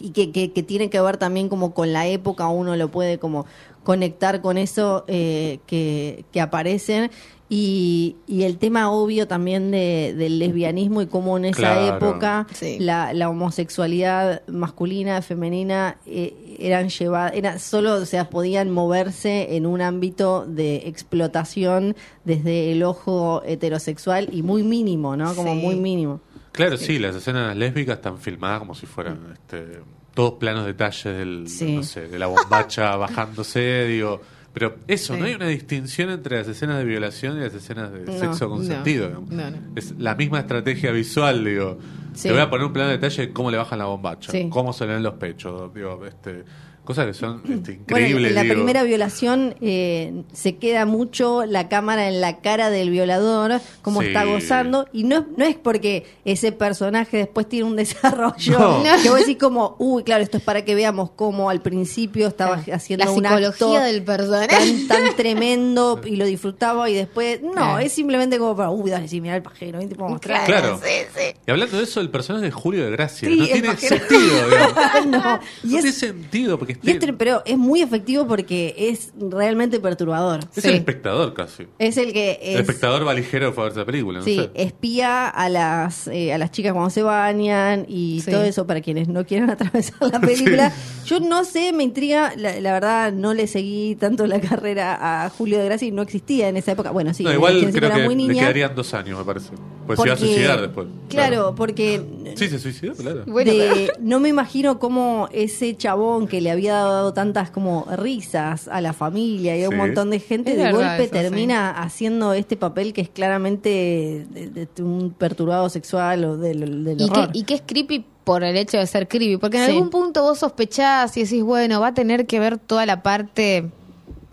y que, que, que tiene que ver también como con la época, uno lo puede como conectar con eso eh, que, que aparecen. Y, y el tema obvio también de, del lesbianismo y cómo en esa Claro. época Sí. la, la homosexualidad masculina, femenina, eh, eran llevadas, era solo, o sea, podían moverse en un ámbito de explotación desde el ojo heterosexual y muy mínimo, ¿no? Como Sí. muy mínimo. Claro, sí, las escenas lésbicas están filmadas como si fueran este, todos planos detalles del, Sí. no sé, de la bombacha (laughs) bajándose, digo. Pero eso, Sí. no hay una distinción entre las escenas de violación y las escenas de No, sexo consentido. no, no. Es la misma estrategia visual, digo. Sí. Te voy a poner un plano de detalle de cómo le bajan la bombacha, cómo se le ven los pechos, digo, este, cosas que son este, (clears throat) Bueno, increíbles. en la digo. primera violación eh, se queda mucho la cámara en la cara del violador, como Sí. está gozando, y no, es- no es porque ese personaje después tiene un (laughs) desarrollo, No. que vos decís como, uy, claro, esto es para que veamos cómo al principio estaba haciendo La un acto del personaje. tan, tan tremendo (laughs) y lo disfrutaba y después, no, Claro. es simplemente como para, uy, dale, sí, mira el pajero, ¿viste? Tipo, mostrar. Claro. Sí, sí. Y hablando de eso, el personaje de Julio de Gracia Sí, no tiene pajero. sentido, (laughs) no, y no es, tiene sentido porque pero es muy efectivo porque es realmente perturbador. es Sí. el espectador casi. Es el que es, El espectador valijero fue a ver esa película, no sí, sé. espía a las eh, a las chicas cuando se bañan y Sí. todo eso para quienes no quieran (laughs) atravesar la película. Yo no sé, me intriga, la, la verdad no le seguí tanto la carrera a Julio de Gracia y no existía en esa época. Bueno, sí, no, igual creo era que muy le niña. quedarían dos años, me parece. Pues se iba a suicidar después. Claro, porque Sí, se suicidó, claro. Bueno, de- no me imagino cómo ese chabón que le había dado tantas como risas a la familia y a un montón de gente Es de golpe eso, termina haciendo este papel que es claramente de, de un perturbado sexual o del, del y, que, horror. y que es creepy por el hecho de ser creepy. Porque en Sí. algún punto vos sospechás y decís, bueno, va a tener que ver toda la parte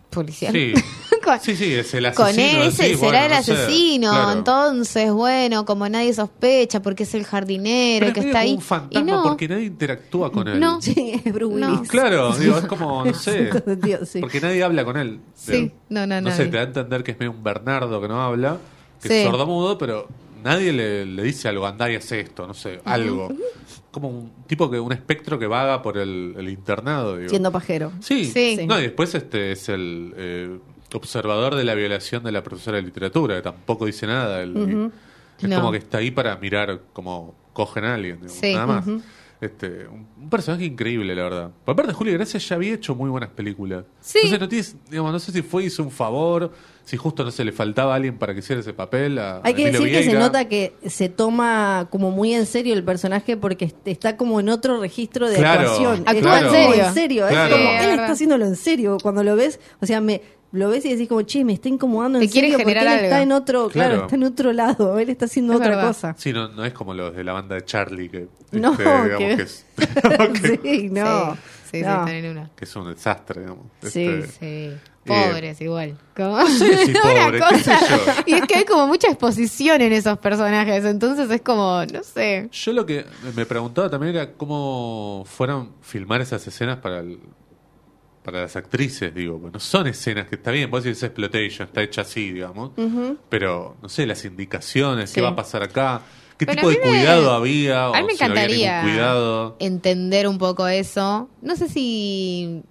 policial. Sí. (laughs) Con- sí, sí, es el asesino. Con él, ese sí, será bueno, el no sé, asesino. claro. Entonces, bueno, como nadie sospecha porque es el jardinero Pero el es que está como ahí. un fantasma y no, porque nadie interactúa con él. No. Sí, es Bruce No. Claro, (laughs) digo, es como, no sé. (laughs) Porque nadie habla con él. Sí, Digo, no, no, No sé, te da a entender que es medio un Bernardo que no habla, que Sí. es sordomudo, pero nadie le, le dice algo, andá y haz esto, no sé, algo. Como un tipo que, un espectro que vaga por el, el internado, digo. Siendo pajero. Sí. Sí. No, y después este es el eh, observador de la violación de la profesora de literatura, que tampoco dice nada. el- Es No. como que está ahí para mirar cómo cogen a alguien, digo, Sí. nada más. Este, un, personaje increíble, la verdad. Por aparte, Julio Gracia ya había hecho muy buenas películas. Sí. Entonces, no, tienes, digamos, no sé si fue hizo un favor, si justo no se le faltaba a alguien para que hiciera ese papel. a- Hay a que Emilio decir que se nota que se toma como muy en serio el personaje porque est- está como en otro registro de Claro, actuación. Actúa Está en como serio. en serio. es Claro. como, es él verdad. está haciéndolo en serio. Cuando lo ves, o sea, me lo ves y decís como, che, me está incomodando en Te quiere serio porque generar él está algo. en otro, claro. Claro. está en otro lado. (laughs) Él está haciendo Es otra verdad. cosa. Sí, no, no es como los de la banda de Charlie, que, No, este, digamos, que- que, es, (laughs) (laughs) que, sí, no. Sí, sí, no. sí, están en una. que es un desastre. Digamos. Sí, Este, Sí. Pobres igual. Como si una pobres, qué sé cosa. yo. Y es que hay como mucha exposición en esos personajes. Entonces es como, no sé. Yo lo que me preguntaba también era cómo fueron filmar esas escenas para el- para las actrices, digo. Pues no son escenas que está bien, vos decís exploitation, está hecha así, digamos. Pero, no sé, las indicaciones, Sí. qué va a pasar acá, qué Pero tipo de me- cuidado había, A mí o me si encantaría cuidado. entender un poco eso. No sé si.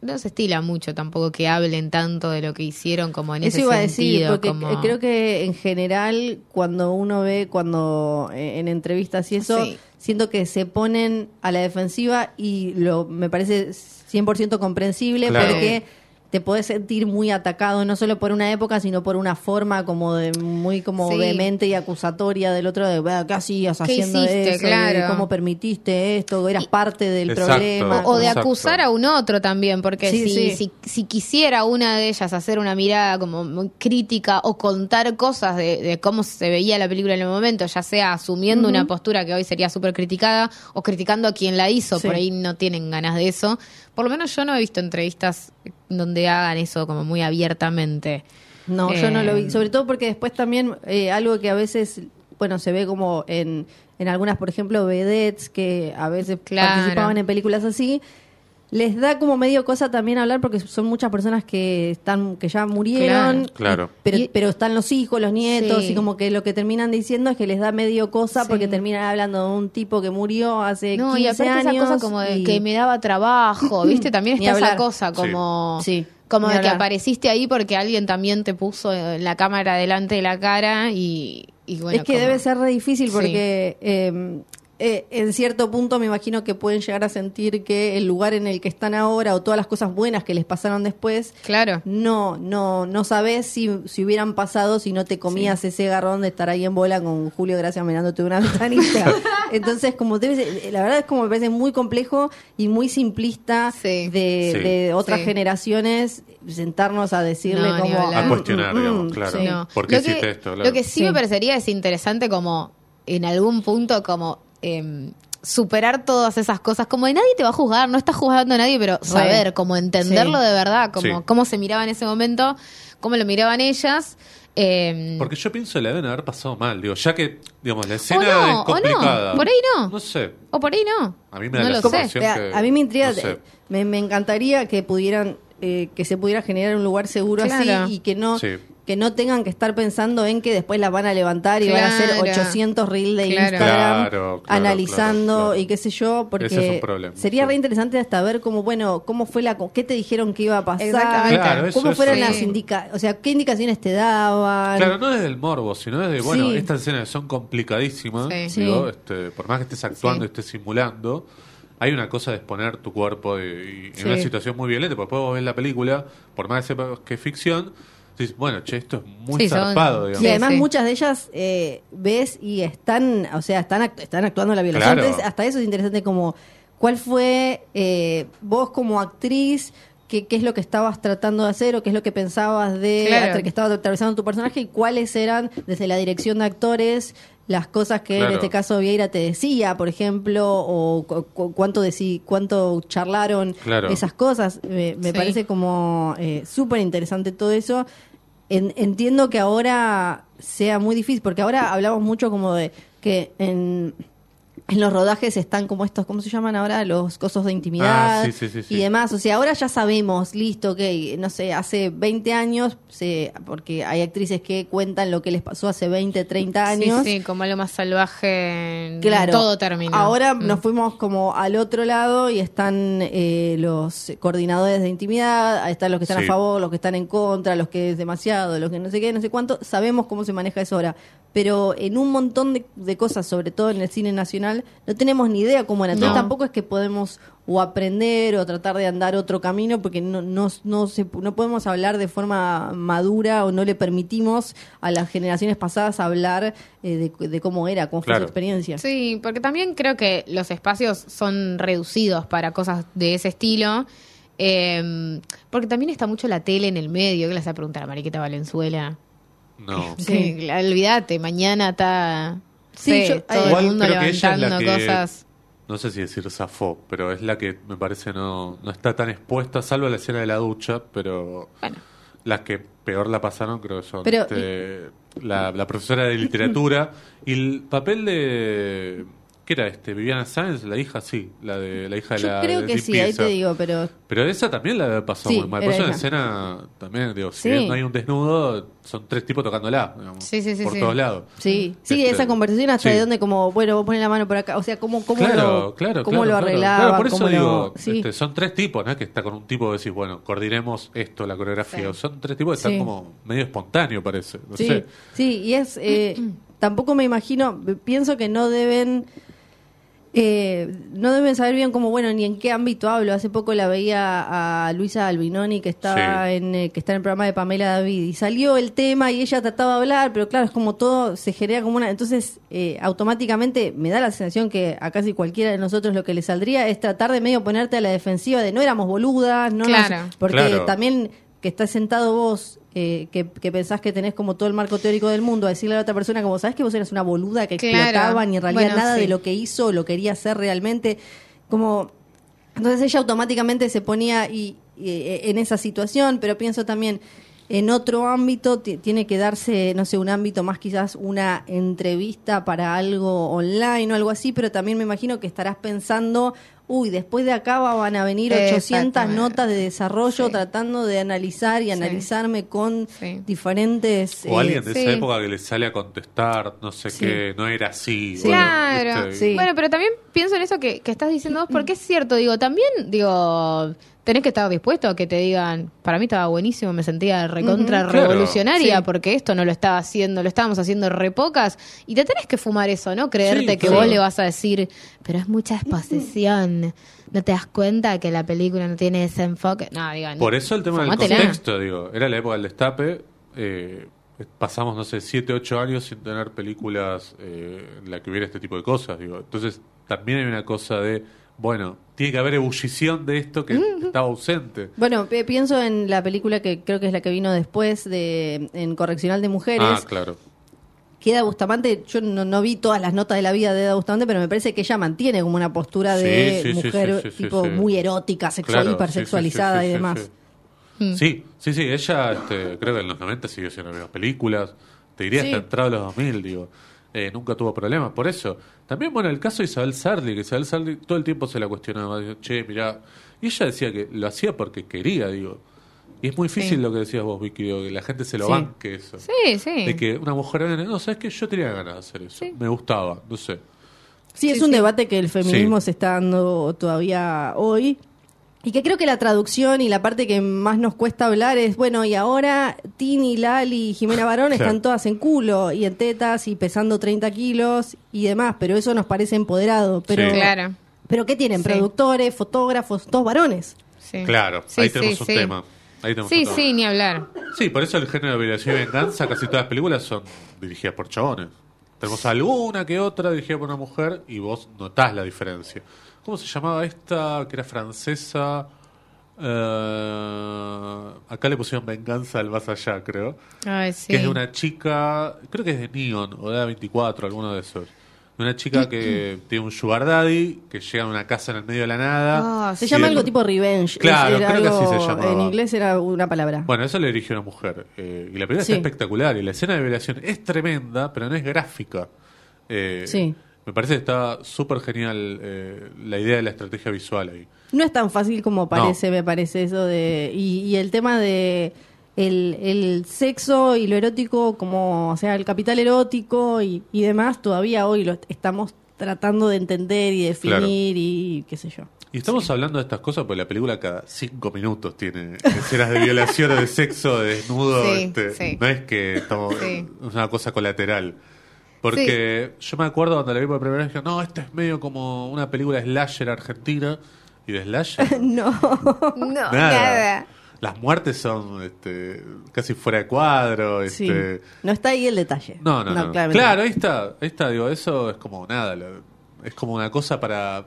No se estila mucho tampoco que hablen tanto de lo que hicieron como en Eso ese iba a decir, sentido. porque como- creo que en general cuando uno ve, cuando eh, en entrevistas y eso, Sí. siento que se ponen a la defensiva y lo me parece 100% comprensible Claro. porque te podés sentir muy atacado no solo por una época sino por una forma como de muy como Sí. vehemente y acusatoria del otro de "Bah, qué hacías ¿Qué haciendo hiciste? eso Claro. cómo permitiste esto eras Y- parte del Exacto. problema O de Exacto. acusar a un otro también, porque Sí, si, sí. Si, si quisiera una de ellas hacer una mirada como muy crítica o contar cosas de, de cómo se veía la película en el momento, ya sea asumiendo una postura que hoy sería súper criticada o criticando a quien la hizo, Sí. por ahí no tienen ganas de eso. Por lo menos yo no he visto entrevistas donde hagan eso como muy abiertamente. No, yo no lo Eh, vi. Sobre todo porque después también eh, algo que a veces, bueno, se ve como en, en algunas, por ejemplo, vedettes que a veces Claro. participaban en películas así, les da como medio cosa también hablar porque son muchas personas que están que ya murieron, Claro. Claro. pero, Y- pero están los hijos, los nietos Sí. y como que lo que terminan diciendo es que les da medio cosa Sí. porque terminan hablando de un tipo que murió hace No, 15 y aparte años esa cosa como de y- que me daba trabajo, (clears throat) ¿viste? También está esa cosa como... Sí. Como de que hablar. apareciste ahí porque alguien también te puso la cámara delante de la cara y, y bueno. es que como- debe ser re difícil Sí. porque eh, eh, en cierto punto me imagino que pueden llegar a sentir que el lugar en el que están ahora o todas las cosas buenas que les pasaron después Claro. no no no sabes si, si hubieran pasado si no te comías ese garrón de estar ahí en bola con Julio Gracia mirándote una (laughs) ventanita (laughs) entonces como debe ser- la verdad es como me parece muy complejo y muy simplista Sí. de, Sí. de otras Sí. generaciones sentarnos a decirle No, como. A cuestionar, mm, digamos, mm, claro. No. ¿Por qué lo que, esto? Claro. Lo que sí, Sí. me parecería es interesante como en algún punto como em, superar todas esas cosas, como de nadie te va a juzgar, no estás juzgando a nadie, pero saber, como entenderlo Sí. de verdad, como Sí. cómo se miraba en ese momento, cómo lo miraban ellas. em, Porque yo pienso la deben haber pasado mal, digo, ya que, digamos, la o escena no, es o no, complicada. por ahí no, No sé. o por ahí no. A mí me da no la lo sé. A- que- a mí me intriga, no sé. me, me encantaría que pudieran, eh, que se pudiera generar un lugar seguro Claro. así y que no, Sí. Que no tengan que estar pensando en que después las van a levantar y van a hacer Claro. 800 reels de Claro. Instagram Claro, claro, analizando claro, claro. y qué sé yo, porque Ese es un problema, sería sí. re interesante hasta ver cómo, bueno, cómo fue la, qué te dijeron que iba a pasar, cómo eso. fueron las indicaciones, o sea, qué indicaciones te daban. Claro, no desde el morbo, sino desde, bueno, Sí. estas escenas son complicadísimas, Sí. digo, este, por más que estés actuando Sí. y estés simulando, hay una cosa de exponer tu cuerpo y, y Sí. en una situación muy violenta, porque después vos ves la película, por más que sepas que es ficción, dices, bueno, che, esto es muy Sí, son- zarpado, digamos. Y además sí. muchas de ellas eh, ves y están, o sea, están, act- están actuando la violación. Claro. Entonces, hasta eso es interesante como, ¿cuál fue eh, vos como actriz? ¿Qué, ¿Qué es lo que estabas tratando de hacer o qué es lo que pensabas de Claro. que estaba atravesando tu personaje y cuáles eran desde la dirección de actores las cosas que en este caso Vieira te decía, por ejemplo, o cu- cu- cuánto decí, cuánto charlaron Claro. esas cosas. Me, me Sí. parece como eh, súper interesante todo eso. En- entiendo que ahora sea muy difícil, porque ahora hablamos mucho como de que en, en los rodajes están como estos, ¿cómo se llaman ahora? Los cosos de intimidad Ah, sí, sí, sí, sí. y demás. O sea, ahora ya sabemos, listo, que no sé, hace 20 años, se, porque hay actrices que cuentan lo que les pasó hace 20, 30 años. Sí, sí, como algo más salvaje en Claro. todo término. Ahora Mm. nos fuimos como al otro lado y están eh, los coordinadores de intimidad, están los que están Sí. a favor, los que están en contra, los que es demasiado, los que no sé qué, no sé cuánto. Sabemos cómo se maneja eso ahora. Pero en un montón de, de cosas, sobre todo en el cine nacional, no tenemos ni idea cómo era. Entonces No. tampoco es que podemos o aprender o tratar de andar otro camino porque no, no, no, se, no podemos hablar de forma madura o no le permitimos a las generaciones pasadas hablar eh, de, de cómo era, cómo fue Claro. su experiencia. Sí, porque también creo que los espacios son reducidos para cosas de ese estilo. eh, porque también está mucho la tele en el medio. ¿Qué le vas a preguntar a Mariquita Valenzuela? No. (laughs) Sí. Que, olvídate, mañana está Sí, sí, yo- todo Igual el mundo creo que ella es la levantando que- cosas. No sé si decir zafó, pero es la que me parece no, no está tan expuesta, salvo la escena de la ducha, pero Bueno. las que peor la pasaron creo que son Pero, este, la, la profesora de literatura y el papel de... ¿Qué era este? Viviana Sáenz, la hija, sí, la de la hija de Yo la creo de que sí, ahí te digo, pero Pero esa también la pasó Sí, muy mal. Por eso en ella. escena también, digo, si Sí. bien no hay un desnudo, son tres tipos tocándola, digamos, Sí, sí, sí, por sí. todos lados. sí, sí, Este, esa conversación hasta de donde como, bueno, vos pones la mano por acá, o sea, cómo, cómo claro, lo, claro, cómo claro, lo claro. arreglaban, Claro, por eso lo- digo, sí. este, son tres tipos, no que está con un tipo decís, bueno, coordinemos esto, la coreografía. Son tres tipos que están como medio espontáneo, parece. No sí, sé. sí, y es, eh, (clears throat) tampoco me imagino, pienso que no deben, eh, no deben saber bien cómo, bueno, ni en qué ámbito hablo. Hace poco la veía a Luisa Albinoni que estaba Sí. en, eh, que está en el programa de Pamela David y salió el tema y ella trataba de hablar, pero claro, es como todo se genera como una, entonces eh, automáticamente me da la sensación que a casi cualquiera de nosotros lo que le saldría es tratar de medio ponerte a la defensiva de no éramos boludas, no nos- Claro. porque Claro. también que estás sentado vos, eh, que, que pensás que tenés como todo el marco teórico del mundo, a decirle a la otra persona como, ¿sabes que vos eras una boluda que Claro. explotaba y en realidad Bueno, nada sí. de lo que hizo lo quería hacer realmente? Como, entonces ella automáticamente se ponía y, eh, en esa situación, pero pienso también en otro ámbito ti- tiene que darse, no sé, un ámbito más quizás una entrevista para algo online o algo así, pero también me imagino que estarás pensando, uy, después de acá va- van a venir 800 Exactamente. notas de desarrollo Sí. tratando de analizar y Sí. analizarme con Sí. diferentes... O eh, alguien de sí. esa época que le sale a contestar, no sé Sí. qué, no era así. Sí. bueno, Claro. Bueno, pero también pienso en eso que, que estás diciendo vos, porque es cierto, digo, también, digo, tenés que estar dispuesto a que te digan, para mí estaba buenísimo, me sentía recontra. Claro. revolucionaria, Sí. porque esto no lo estaba haciendo, lo estábamos haciendo re pocas, y te tenés que fumar eso, ¿no? Creerte Sí, que claro. vos le vas a decir, pero es mucha exposición, no te das cuenta que la película no tiene ese enfoque. No, digan. Por eso el tema del contexto, digo, era la época del destape, eh, pasamos, no sé, 7, 8 años sin tener películas eh, en la que hubiera este tipo de cosas, digo. Entonces, también hay una cosa de, bueno, tiene que haber ebullición de esto que estaba ausente. Bueno, pienso en la película que creo que es la que vino después de en Correccional de Mujeres. Ah, claro. que Eda Bustamante, yo no, no vi todas las notas de la vida de Eda Bustamante, pero me parece que ella mantiene como una postura de Sí, sí, sí, mujer sí, tipo muy erótica, sexual, Claro, hipersexualizada y demás. sí. Mm. Sí, sí, sí, ella este, creo que en los 90 siguió haciendo las mismas películas, te diría hasta entrado a los 2000, digo, Eh, nunca tuvo problemas, por eso. También, bueno, el caso de Isabel Sarli, que Isabel Sarli todo el tiempo se la cuestionaba, dijo, che, mirá, y ella decía que lo hacía porque quería, digo. Y es muy difícil Sí. lo que decías vos, Vicky, digo, que la gente se lo Sí. banque eso. Sí, sí. De que una mujer no, sabes que yo tenía ganas de hacer eso, Sí. me gustaba, no sé. Sí, es un sí. debate que el feminismo Sí. se está dando todavía hoy. Y que creo que la traducción y la parte que más nos cuesta hablar es, bueno, y ahora Tini, Lali y Jimena Barón Claro. están todas en culo y en tetas y pesando 30 kilos y demás, pero eso nos parece empoderado. Pero, Sí. Claro. ¿Pero qué tienen? Sí. Productores, fotógrafos, todos varones. Sí. Claro, Sí, ahí sí, tenemos un sí. tema. Ahí tenemos Sí, un tema. sí, ni hablar. Sí, por eso el género de violación y venganza, casi todas las películas son dirigidas por chabones. Tenemos alguna que otra dirigida por una mujer y vos notás la diferencia. ¿Cómo se llamaba esta que era francesa? Eh, acá le pusieron Venganza del Más Allá, creo. Ay, sí. Que es de una chica, creo que es de Neon o de A24, alguno de esos. De una chica que tiene un sugar daddy, que llega a una casa en el medio de la nada. Ah, Se llama algo tipo revenge. Claro, creo que así se llamaba. En inglés era una palabra. Bueno, eso le dirigió una mujer. eh, y la película Sí. está espectacular. Y la escena de violación es tremenda, pero no es gráfica. Eh, Sí. Me parece que está súper genial eh, la idea de la estrategia visual ahí. No es tan fácil como parece, me parece eso de y, y el tema de el, el sexo y lo erótico como, o sea, el capital erótico y, y demás, todavía hoy lo estamos tratando de entender y definir y qué sé yo. Y estamos hablando de estas cosas porque la película cada cinco minutos tiene escenas de violación o de sexo, de desnudo. Sí, este, sí. No es que estamos, Sí. es una cosa colateral. Porque yo me acuerdo cuando la vi por primera vez, dije, no, esta es medio como una película slasher argentina. Y de slasher, (laughs) No. (laughs) No, nada. nada. Las muertes son este, casi fuera de cuadro. Sí. Este, No está ahí el detalle. No, no, no. claramente Claro, ahí está, ahí está, digo, eso es como nada, lo- es como una cosa para,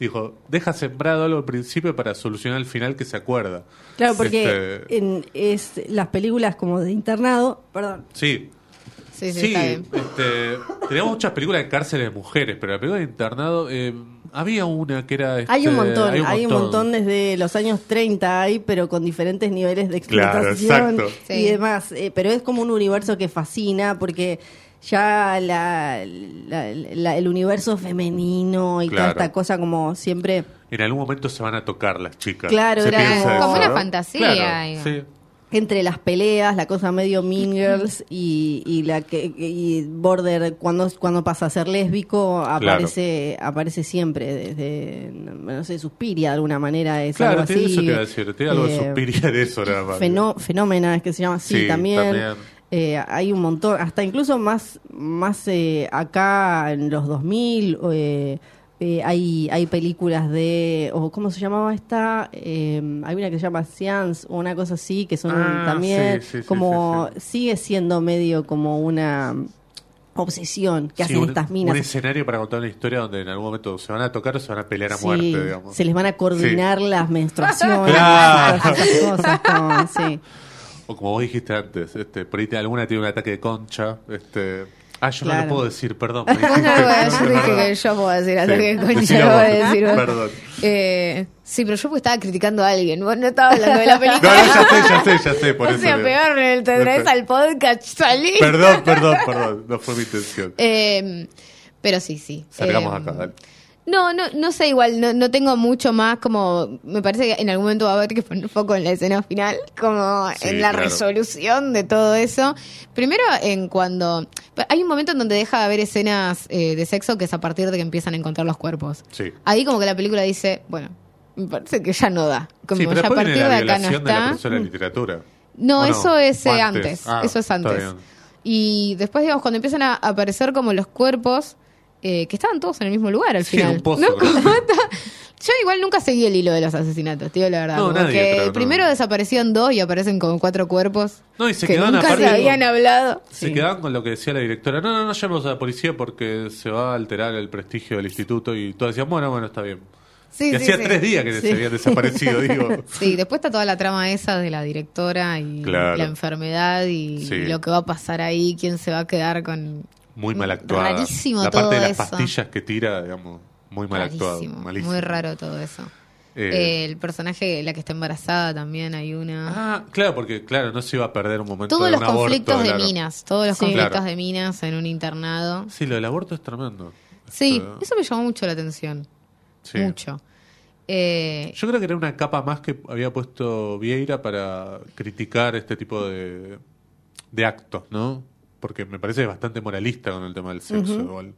dijo, deja sembrado algo al principio para solucionar el final que se acuerda. Claro, porque Este, en, es las películas como de internado, perdón, sí, Sí, sí, sí, está bien. este, teníamos muchas películas de cárceles de mujeres, pero la película de internado, eh, había una que era... Hay un este, montón, hay un montón, desde los años 30 hay, pero con diferentes niveles de explotación y Sí. demás. Eh, pero es como un universo que fascina porque ya la, la- la- el universo femenino y toda esta cosa como siempre... En algún momento se van a tocar las chicas. Claro, Se era piensa como eso, una ¿no? fantasía, Claro, digo. sí. Entre las peleas, la cosa medio Mean Girls y, y la que y Border cuando cuando pasa a ser lésbico aparece aparece siempre desde no sé Suspiria de alguna manera es Claro, algo así eso a decir, tiene algo de eh, Suspiria de eso nada más. Fenó- fenómena es que se llama así Sí, también, también. Eh, hay un montón hasta incluso más más eh, acá en los 2000 eh, eh, hay hay películas de o cómo se llamaba esta Eh, hay una que se llama Seance o una cosa así que son Ah, también sí, sí, sí, como sí, sigue siendo medio como una obsesión que hacen un, estas un minas escenario para contar una historia donde en algún momento se van a tocar o se van a pelear a muerte, digamos. se les van a coordinar las menstruaciones (laughs) Claro. todas esas cosas como, sí. O como vos dijiste antes, este, por ahí alguna tiene un ataque de concha, este, Ah, yo no Claro. lo puedo decir, perdón. me Bueno, dijiste, bueno, no, yo es dije que yo puedo decir algo Sí, que coño no voy a decir. Perdón. Eh, sí, pero yo porque estaba criticando a alguien. Vos no estaba hablando de la (laughs) No, película. no, ya sé, ya sé, ya sé, por o sea, peor, te traes al podcast, salí. Perdón, perdón, perdón, no fue mi intención. (laughs) Eh, pero sí, sí. Salgamos Eh, acá, dale. No, no, no sé, igual, no, no tengo mucho más como, me parece que en algún momento va a haber que poner foco en la escena final, como Sí, en la claro. resolución de todo eso. Primero en cuando, hay un momento en donde deja de haber escenas eh, de sexo que es a partir de que empiezan a encontrar los cuerpos. Sí. Ahí como que la película dice, bueno, me parece que ya no da. Como Sí, pero ya a partir viene de la acá no violación de la está. literatura. No, ¿O eso es ¿O eh, antes. Ah, Eso es está antes. Y después, digamos, cuando empiezan a aparecer como los cuerpos, eh, que estaban todos en el mismo lugar al Sí, final. un pozo, ¿No? (laughs) Yo igual nunca seguí el hilo de los asesinatos, tío, la verdad. No, nadie, que creo, no. primero desaparecieron dos y aparecen como cuatro cuerpos. No, y se que quedaban nunca aparte se con- habían hablado. Se quedaban con lo que decía la directora. No, no, no llamemos a la policía porque se va a alterar el prestigio del instituto. Y todos decían, bueno, bueno, está bien. Sí, sí, hacía sí. tres días que Sí. se habían desaparecido, digo. (laughs) Sí, después está toda la trama esa de la directora y Claro. la enfermedad y, Sí. y lo que va a pasar ahí, quién se va a quedar con... Muy mal actuada. Rarísimo la parte todo de las eso. pastillas que tira, digamos, muy mal actuado. Rarísimo, Malísimo. Muy raro todo eso. Eh, Eh, el personaje, la que está embarazada también hay una. Ah, claro, porque claro, no se iba a perder un momento todos de los un aborto, conflictos de claro. minas, todos los Sí. conflictos Claro. de minas en un internado. Sí, lo del aborto es tremendo. Sí, eso me llamó mucho la atención. sí. Mucho. Eh, Yo creo que era una capa más que había puesto Vieira para criticar este tipo de, de actos, ¿no? Porque me parece bastante moralista con el tema del sexo. igual.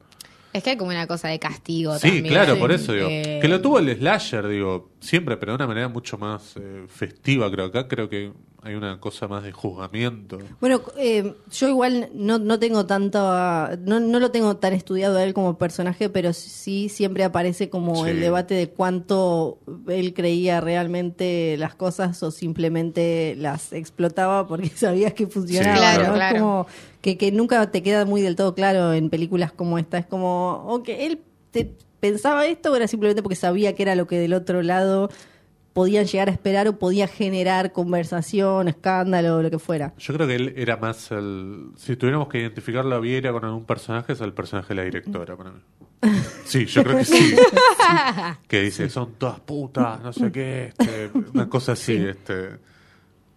es que hay como una cosa de castigo Sí, también. claro, por eso digo. Eh, Que lo tuvo el slasher, digo, siempre, pero de una manera mucho más eh, festiva, creo. Acá creo que hay una cosa más de juzgamiento. Bueno, eh, yo igual no, no tengo tanto, no, no lo tengo tan estudiado a él como personaje, pero sí siempre aparece como Sí. el debate de cuánto él creía realmente las cosas o simplemente las explotaba porque (laughs) sabía que funcionaba. Sí, Claro, ¿no? Es claro. como que, que nunca te queda muy del todo claro en películas como esta. Es como, ok, él te pensaba esto o era simplemente porque sabía que era lo que del otro lado podían llegar a esperar o podía generar conversación, escándalo o lo que fuera. Yo creo que él era más el. Si tuviéramos que identificarlo a Viera con algún personaje, es el personaje de la directora para mí. Sí, yo creo que sí. (laughs) que dice, son todas putas, no sé qué, este, una cosa así, este.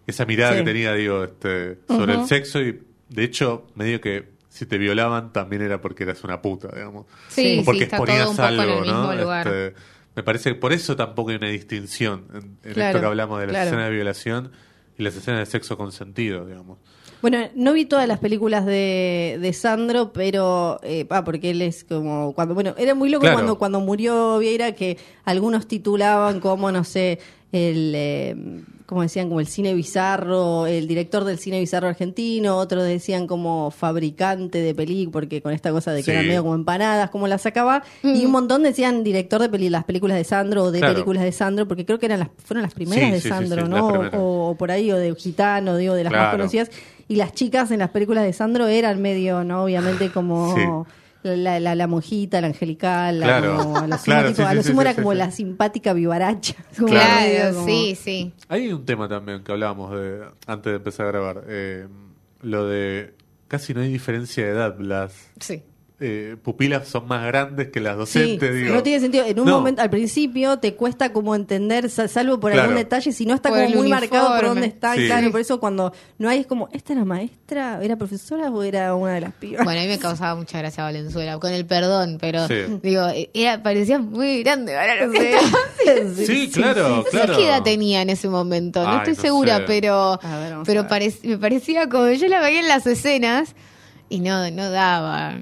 Esa mirada Sí. que tenía, digo, este, sobre el sexo y de hecho, medio que si te violaban también era porque eras una puta, digamos. Sí, o porque sí, está todo exponías un poco en algo, el mismo ¿no? lugar. Este, me parece que por eso tampoco hay una distinción en, en Claro, esto que hablamos de las claro. escenas de violación y las escenas de sexo consentido, digamos. Bueno, no vi todas las películas de, de Sandro, pero eh, ah, porque él es como cuando bueno, era muy loco Claro. cuando cuando murió Vieira que algunos titulaban como no sé el eh, como decían como el cine bizarro, el director del cine bizarro argentino, otros decían como fabricante de películas porque con esta cosa de que Sí. eran medio como empanadas, como las sacaba y un montón decían director de peli- las películas de Sandro o de Claro. películas de Sandro porque creo que eran las fueron las primeras Sí, de sí, Sandro, sí, ¿no? O- o, por ahí o de Gitano, digo, de las más conocidas y las chicas en las películas de Sandro eran medio, ¿no? Obviamente como Sí. La, la, la monjita, la angelical, la Claro. como, a lo sumo, Claro, tipo, sí, a sí, lo sí, sumo sí, era sí, como sí. la simpática vivaracha. (laughs) Como Claro, como- sí, sí. Hay un tema también que hablábamos de antes de empezar a grabar. eh, lo de casi no hay diferencia de edad. Las Sí. Eh, pupilas son más grandes que las Sí, docentes. digo. no tiene sentido. En un No. momento, al principio, te cuesta como entender, sa- salvo por Claro. algún detalle, si no está Por como muy marcado por dónde está. Sí. Claro, por eso cuando no hay es como, ¿esta era maestra? ¿Era profesora o era una de las pibas? Bueno, a mí me causaba mucha gracia Valenzuela, con el perdón, pero Sí. digo, era, parecía muy grande. Que (laughs) Sí, claro, No sé claro. qué edad tenía en ese momento, no Ay, estoy no segura, sé. pero, ver, pero parec- me parecía como yo la veía en las escenas y no, no daba.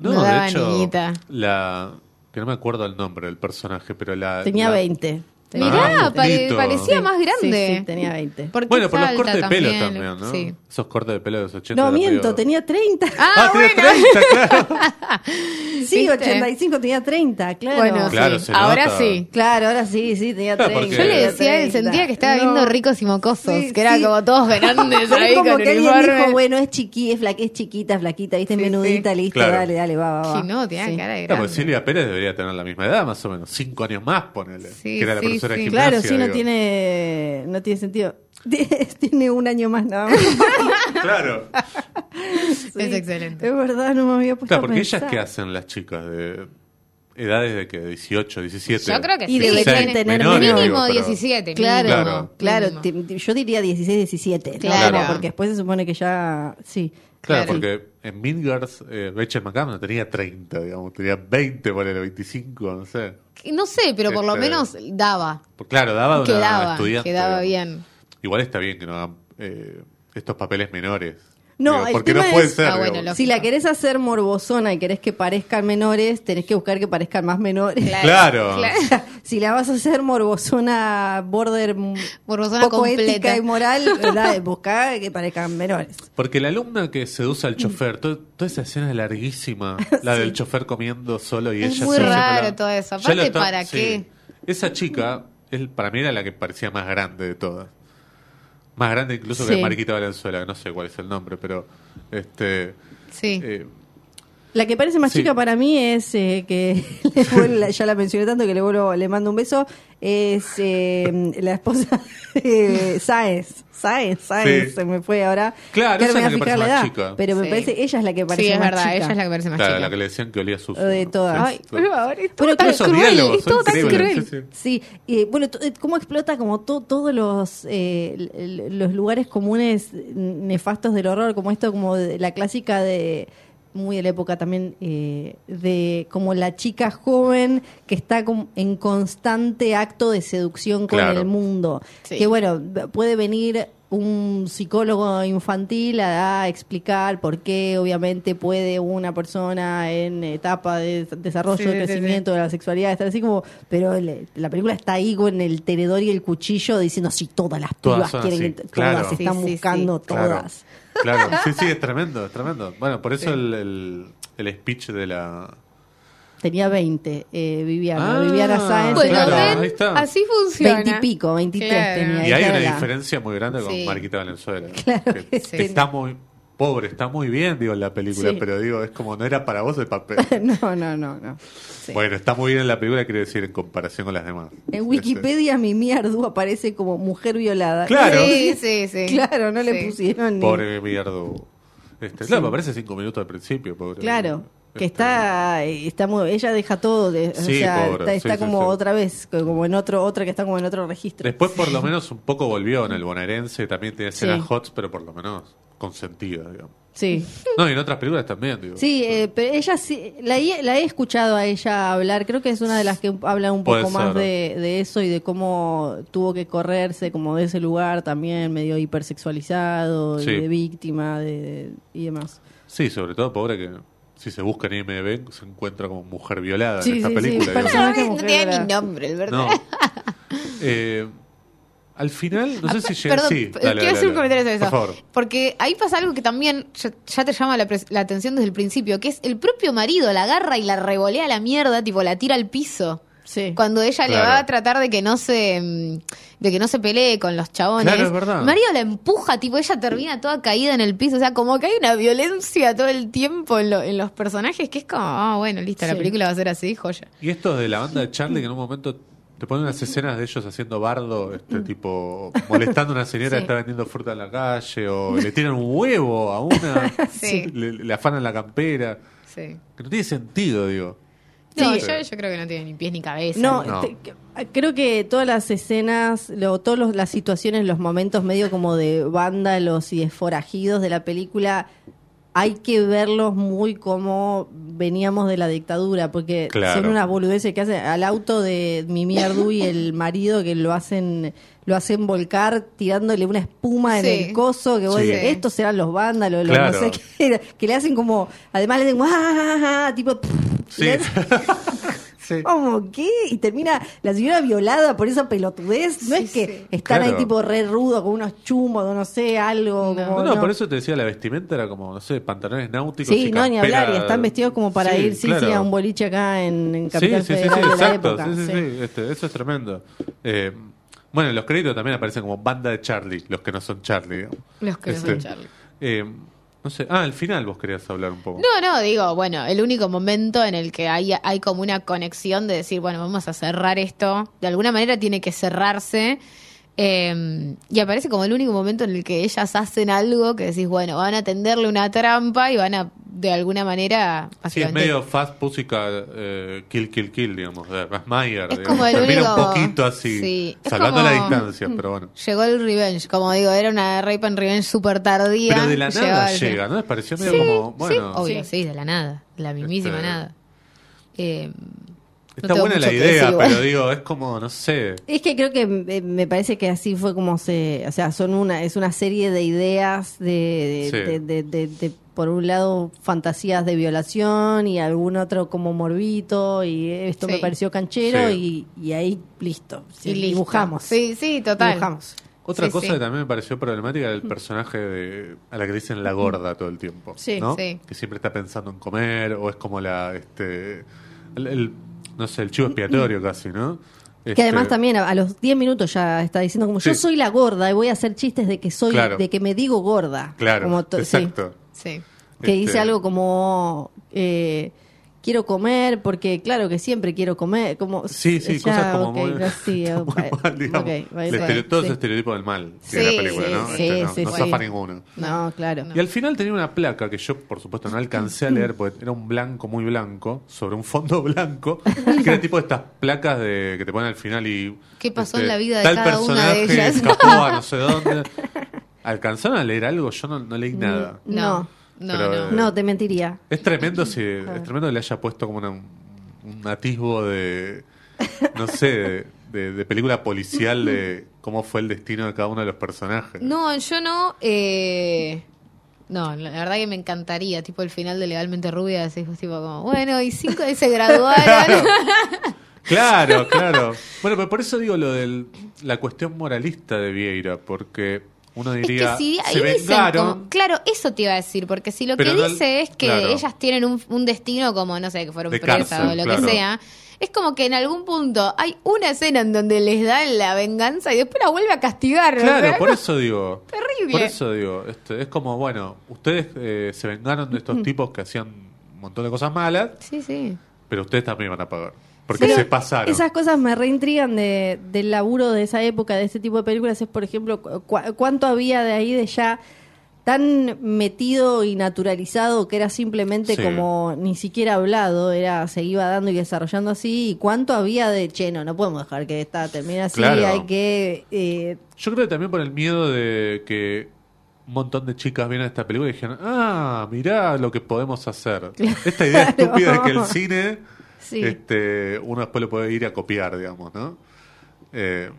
No, de hecho, la que no me acuerdo el nombre del personaje, pero la Tenía la- 20. Tenía Mirá, Ah, pare- parecía Sí, más grande. Sí, sí, tenía 20. Porque Bueno, por los cortes de pelo también, ¿no? Sí. Esos cortes de pelo de los 80. No, miento, medio- tenía 30. Ah, Ah, bueno. 30, claro. (laughs) sí, ¿viste? 85 tenía 30, claro. Bueno, Claro, sí. Ahora nota. sí. Claro, ahora sí, sí, tenía Claro, 30. porque- Yo le decía a él, 30. sentía que estaba No. viendo ricos y mocosos, Sí, que era sí. como todos grandes (laughs) ahí como con que alguien dijo, bueno, es chiqui, es, fla- es chiquita, flaquita, viste, Sí, menudita, sí. listo, Claro. dale, dale, va, va, va. Sí, no, tenía Sí. cara de grande. porque Silvia Pérez debería tener la misma edad, más o menos. Cinco años más, ponele. Sí, la sí, profesora de gimnasia. Claro, sí, no tiene, no tiene sentido. (laughs) Tiene un año más nada más. (laughs) claro. Sí, Es excelente. Es verdad, no me había puesto Claro, a porque pensar. ellas, ¿qué hacen las chicas? de Edades de que 18, 17. Yo creo que Y sí. deberían Tiene- tener menores, menos. mínimo digo, pero- 17. Claro, mínimo. claro. Mínimo. yo diría 16, 17. ¿no? Claro. Porque después se supone que ya. Sí. Claro, Claro. porque en Mean Girls, eh, Rachel McAdams no tenía 30, digamos, tenía 20, por el 25, no sé. No sé, pero por lo Este- menos daba. Pues claro, daba de una Quedaba, estudiante. quedaba bien. Igual está bien que no hagan eh, estos papeles menores. No, Digo, el porque tema no puede es- ser. Ah, bueno, Si la querés hacer morbosona y querés que parezcan menores, tenés que buscar que parezcan más menores. Claro. (laughs) si la vas a hacer morbosona border Morbosona poco completa. ética y moral, (laughs) ¿verdad? buscá que parezcan menores. Porque la alumna que seduce al chofer, to- toda esa escena es larguísima. (laughs) La del chofer comiendo solo y Es ella muy raro todo eso. Aparte, ¿para qué? Esa chica, él, para mí era la que parecía más grande de todas. Más grande incluso Sí. que Mariquita Valenzuela, que no sé cuál es el nombre, pero este Sí. eh, La que parece más Sí. chica para mí es eh, que (laughs) ya la mencioné tanto que le vuelvo, le mando un beso. Es eh, la esposa de Sáez. Sáez, Sáez, Sí. se me fue ahora. Claro, esa es la que parece la más chica. Pero me Sí. parece, ella es la que parece Sí, es más verdad, chica. ella es la que parece más claro, chica. la que le decían que olía sucio. De todas. Ay, por favor, es todo Bueno, tan cruel, diálogos es todo tan cruel. sí, sí. Sí, y bueno, eh, cómo explota como to- todos los eh, los lugares comunes nefastos del horror, como esto, como de- la clásica de muy de la época también eh, de como la chica joven que está como en constante acto de seducción con Claro. el mundo. Sí. Que bueno, puede venir un psicólogo infantil a, a explicar por qué obviamente puede una persona en etapa de desarrollo, Sí, sí, sí, crecimiento de la sexualidad estar así como, pero le- la película está ahí con el tenedor y el cuchillo diciendo si todas las Todas pibas quieren, así, que- claro. todas están buscando sí. Claro. todas. Claro, (laughs) sí, sí, es tremendo, es tremendo. Bueno, por eso el, el, el speech de la... Tenía 20, eh, Viviana, Ah, Viviana Sáenz. Bueno, Claro, ven, ahí está. así funciona. 20 y pico, 23 Claro. tenía. Y hay una era- diferencia muy grande con Sí. Mariquita Valenzuela. Claro que, que que sí. está muy pobre, está muy bien, digo, en la película, Sí. pero digo, es como no era para vos el papel. (laughs) No, no, no, no. Sí. Bueno, está muy bien en la película, quiere decir, en comparación con las demás. En Wikipedia Mimi Ardú aparece como mujer violada. Claro. Sí, sí, sí. Claro, no le pusieron ni... Pobre mierdo. Este, Claro, me aparece cinco minutos al principio, pobre. Claro, que Este, está, está muy, ella deja todo, de, o Sí, sea, pobre, está, está sí, como sí. otra vez, como en otro, otra que está como en otro registro. Después, por lo menos, un poco volvió en el bonaerense, también tiene escenas Sí. hots, pero por lo menos consentidas, digamos. Sí, No, y en otras películas también, digo. sí, eh, pero ella sí, la, he- la he escuchado a ella hablar, creo que es una de las que habla un poco más de, de eso y de cómo tuvo que correrse como de ese lugar también medio hipersexualizado, y de víctima de, y demás. Sí, sobre todo, pobre que si se busca en IMDb se encuentra como mujer violada Sí, en esta sí, sí, película. digamos. personaje No, mujer tiene violada. ni nombre, el verdad. No. Eh, al final, no sé si llega. Perdón, Sí, p- dale, quiero dale, hacer un dale. comentario sobre eso. Por favor. Porque ahí pasa algo que también ya, ya te llama la, pres- la atención desde el principio, que es el propio marido la agarra y la revolea a la mierda, tipo la tira al piso. Sí. Cuando ella le va a tratar de que no se mm, de que no se pelee con los chabones. Claro, es verdad. El marido la empuja, tipo ella termina toda caída en el piso, o sea, como que hay una violencia todo el tiempo en, lo- en los personajes que es como, ah, bueno, listo, la película va a ser así, joya. Y esto de la banda de Charlie, que en un momento te ponen unas escenas de ellos haciendo bardo, este tipo, molestando a una señora Sí. que está vendiendo fruta en la calle, o le tiran un huevo a una, (laughs) Sí. le, le afanan la campera. Sí. Que no tiene sentido, digo. No, Sí. yo, yo creo que no tiene ni pies ni cabeza. No, No. te- que- creo que todas las escenas, lo, todas las situaciones, los momentos medio como de vándalos y de forajidos de la película, hay que verlos muy como veníamos de la dictadura, porque Claro. son unas boludeces que hacen al auto de Mimi Ardú y el marido que lo hacen lo hacen volcar tirándole una espuma en Sí. el coso que vos Sí. decís, estos serán los vándalos los Claro. no sé qué (laughs) que le hacen como además le hacen ¡guau! tipo (laughs) Sí. le (laughs) hacen- Sí. ¿Cómo qué? Y termina la señora violada por esa pelotudez. No Sí, es que sí. están ahí tipo re rudo con unos chumos, o no sé, algo. No. como- No, no, por eso te decía, la vestimenta era como, no sé, pantalones náuticos. Sí, y no, ni hablar. Y están vestidos como para Sí, ir, sí, claro. sí, a un boliche acá en, en Sí, Capital sí, sí, sí, Federal de la exacto. época. sí, sí, sí. sí, este, eso es tremendo. Eh, bueno, en los créditos también aparecen como banda de Charlie, los que no son Charlie. digamos. Los que no Este, son Charlie. eh, no sé, ah, al final vos querías hablar un poco. No, no, digo, bueno, el único momento en el que hay, hay como una conexión de decir, bueno, vamos a cerrar esto, de alguna manera tiene que cerrarse, Eh, y aparece como el único momento en el que ellas hacen algo que decís, bueno, van a tenderle una trampa y van a, de alguna manera, Sí, es medio Fast Pussycat eh, Kill Kill Kill, digamos, de Max Meyer. Es digamos. como el Termina único- un poquito así, Sí, salvando como- la distancia, pero bueno. Llegó el revenge, como digo, era una rape and revenge súper tardía. Pero de la nada llega. ¿no? Les pareció medio Sí, como, bueno, sí, obvio, Sí. sí, de la nada, de la mismísima Este, nada. Eh, está buena la idea, pero digo, es como, no sé. Es que creo que eh, me parece que así fue como se, o sea, son una, es una serie de ideas de, de- Sí. de- de- de- de, por un lado fantasías de violación y algún otro como morbito y esto me pareció canchero Sí. y, y ahí listo, sí, Y listo. dibujamos, Sí, sí, total. dibujamos. Otra Sí, cosa sí. que también me pareció problemática era el personaje de, a la que dicen la gorda todo el tiempo. Sí, ¿no? sí. Que siempre está pensando en comer, o es como la, este, el, el- no sé, el chivo expiatorio casi, ¿no? Que Este, además también a, a los 10 minutos ya está diciendo como yo soy la gorda y voy a hacer chistes de que soy, Claro. de que me digo gorda. Claro, Como to- sí. exacto. Sí. que Este, dice algo como eh, quiero comer porque claro que siempre quiero comer como Sí, sí, ya, cosas como ok, muy, no, sí, (laughs) muy mal, digamos. ok, va, El va, estere- todo sí. ese estereotipo del mal Sí, tiene la película, sí, ¿no? sí, Este, no, sí, no sí. zafa ninguno. no claro Y al final tenía una placa que yo, por supuesto, no alcancé a leer porque era un blanco muy blanco, sobre un fondo (laughs) blanco, que era tipo de estas placas de que te ponen al final y. este, ¿Qué pasó en la vida de tal cada una de personaje ellas? escapó a no sé dónde. ¿Alcanzaron a leer algo? Yo no, no leí nada. No, no, Pero, no. eh, no te mentiría Es tremendo si es tremendo que le haya puesto como una- un atisbo de no sé, de, de- de película policial de cómo fue el destino de cada uno de los personajes. No, yo no. Eh... No, la verdad que me encantaría, tipo el final de Legalmente Rubia, decís vos, tipo como, bueno, y cinco de se graduaron. (laughs) Claro, claro. Bueno, pero por eso digo lo de la cuestión moralista de Vieira, porque uno es que diría, si ahí se dicen vengaron, como- claro, eso te iba a decir, porque si lo que no- dice es que claro. ellas tienen un, un destino como, no sé, que fueron presas o lo claro. que sea, es como que en algún punto hay una escena en donde les dan la venganza y después la vuelve a castigar. Claro, por eso digo. (laughs) Terrible. Por eso digo, este, es como, bueno, ustedes eh, se vengaron de estos tipos que hacían un montón de cosas malas, Sí, sí. pero ustedes también van a pagar. Porque se pasaron. Esas cosas me reintrigan de, del laburo de esa época, de este tipo de películas. Es, por ejemplo, cu- cuánto había de ahí de ya tan metido y naturalizado que era simplemente Sí. como ni siquiera hablado, era se iba dando y desarrollando así. Y cuánto había de, che, no, no podemos dejar que esta termine así, Claro. hay que... eh, Yo creo que también por el miedo de que un montón de chicas vieron esta película y dijeron, ah, mirá lo que podemos hacer. (laughs) Esta idea estúpida de que el (laughs) cine, Sí. este, uno después lo puede ir a copiar, digamos, ¿no? Eh,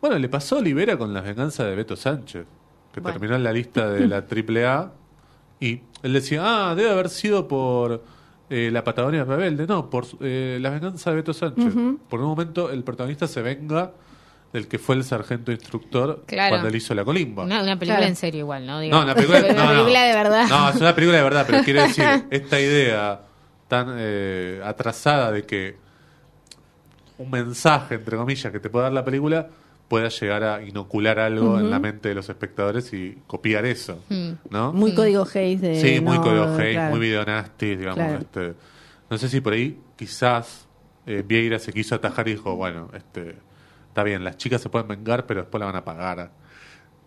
bueno, le pasó a Olivera con las venganzas de Beto Sánchez, que Bueno. terminó en la lista de la (laughs) AAA y él decía, ah, debe haber sido por eh, la Patagonia Rebelde. No, por eh, la venganza de Beto Sánchez. Por un momento el protagonista se venga del que fue el sargento instructor Claro. cuando él hizo la colimba. Una, una película Claro. en serio igual, ¿no? No, Digamos. una película, (laughs) Una no, no. película de verdad. No, es una película de verdad, pero quiero decir, (laughs) esta idea tan eh, atrasada de que un mensaje, entre comillas, que te puede dar la película pueda llegar a inocular algo en la mente de los espectadores y copiar eso, Mm. ¿no? muy código Hayes de... sí, muy no, código Hayes, claro. muy video nasty, digamos. Claro. Este, no sé si por ahí quizás eh, Vieira se quiso atajar y dijo, bueno, este, está bien, las chicas se pueden vengar, pero después la van a pagar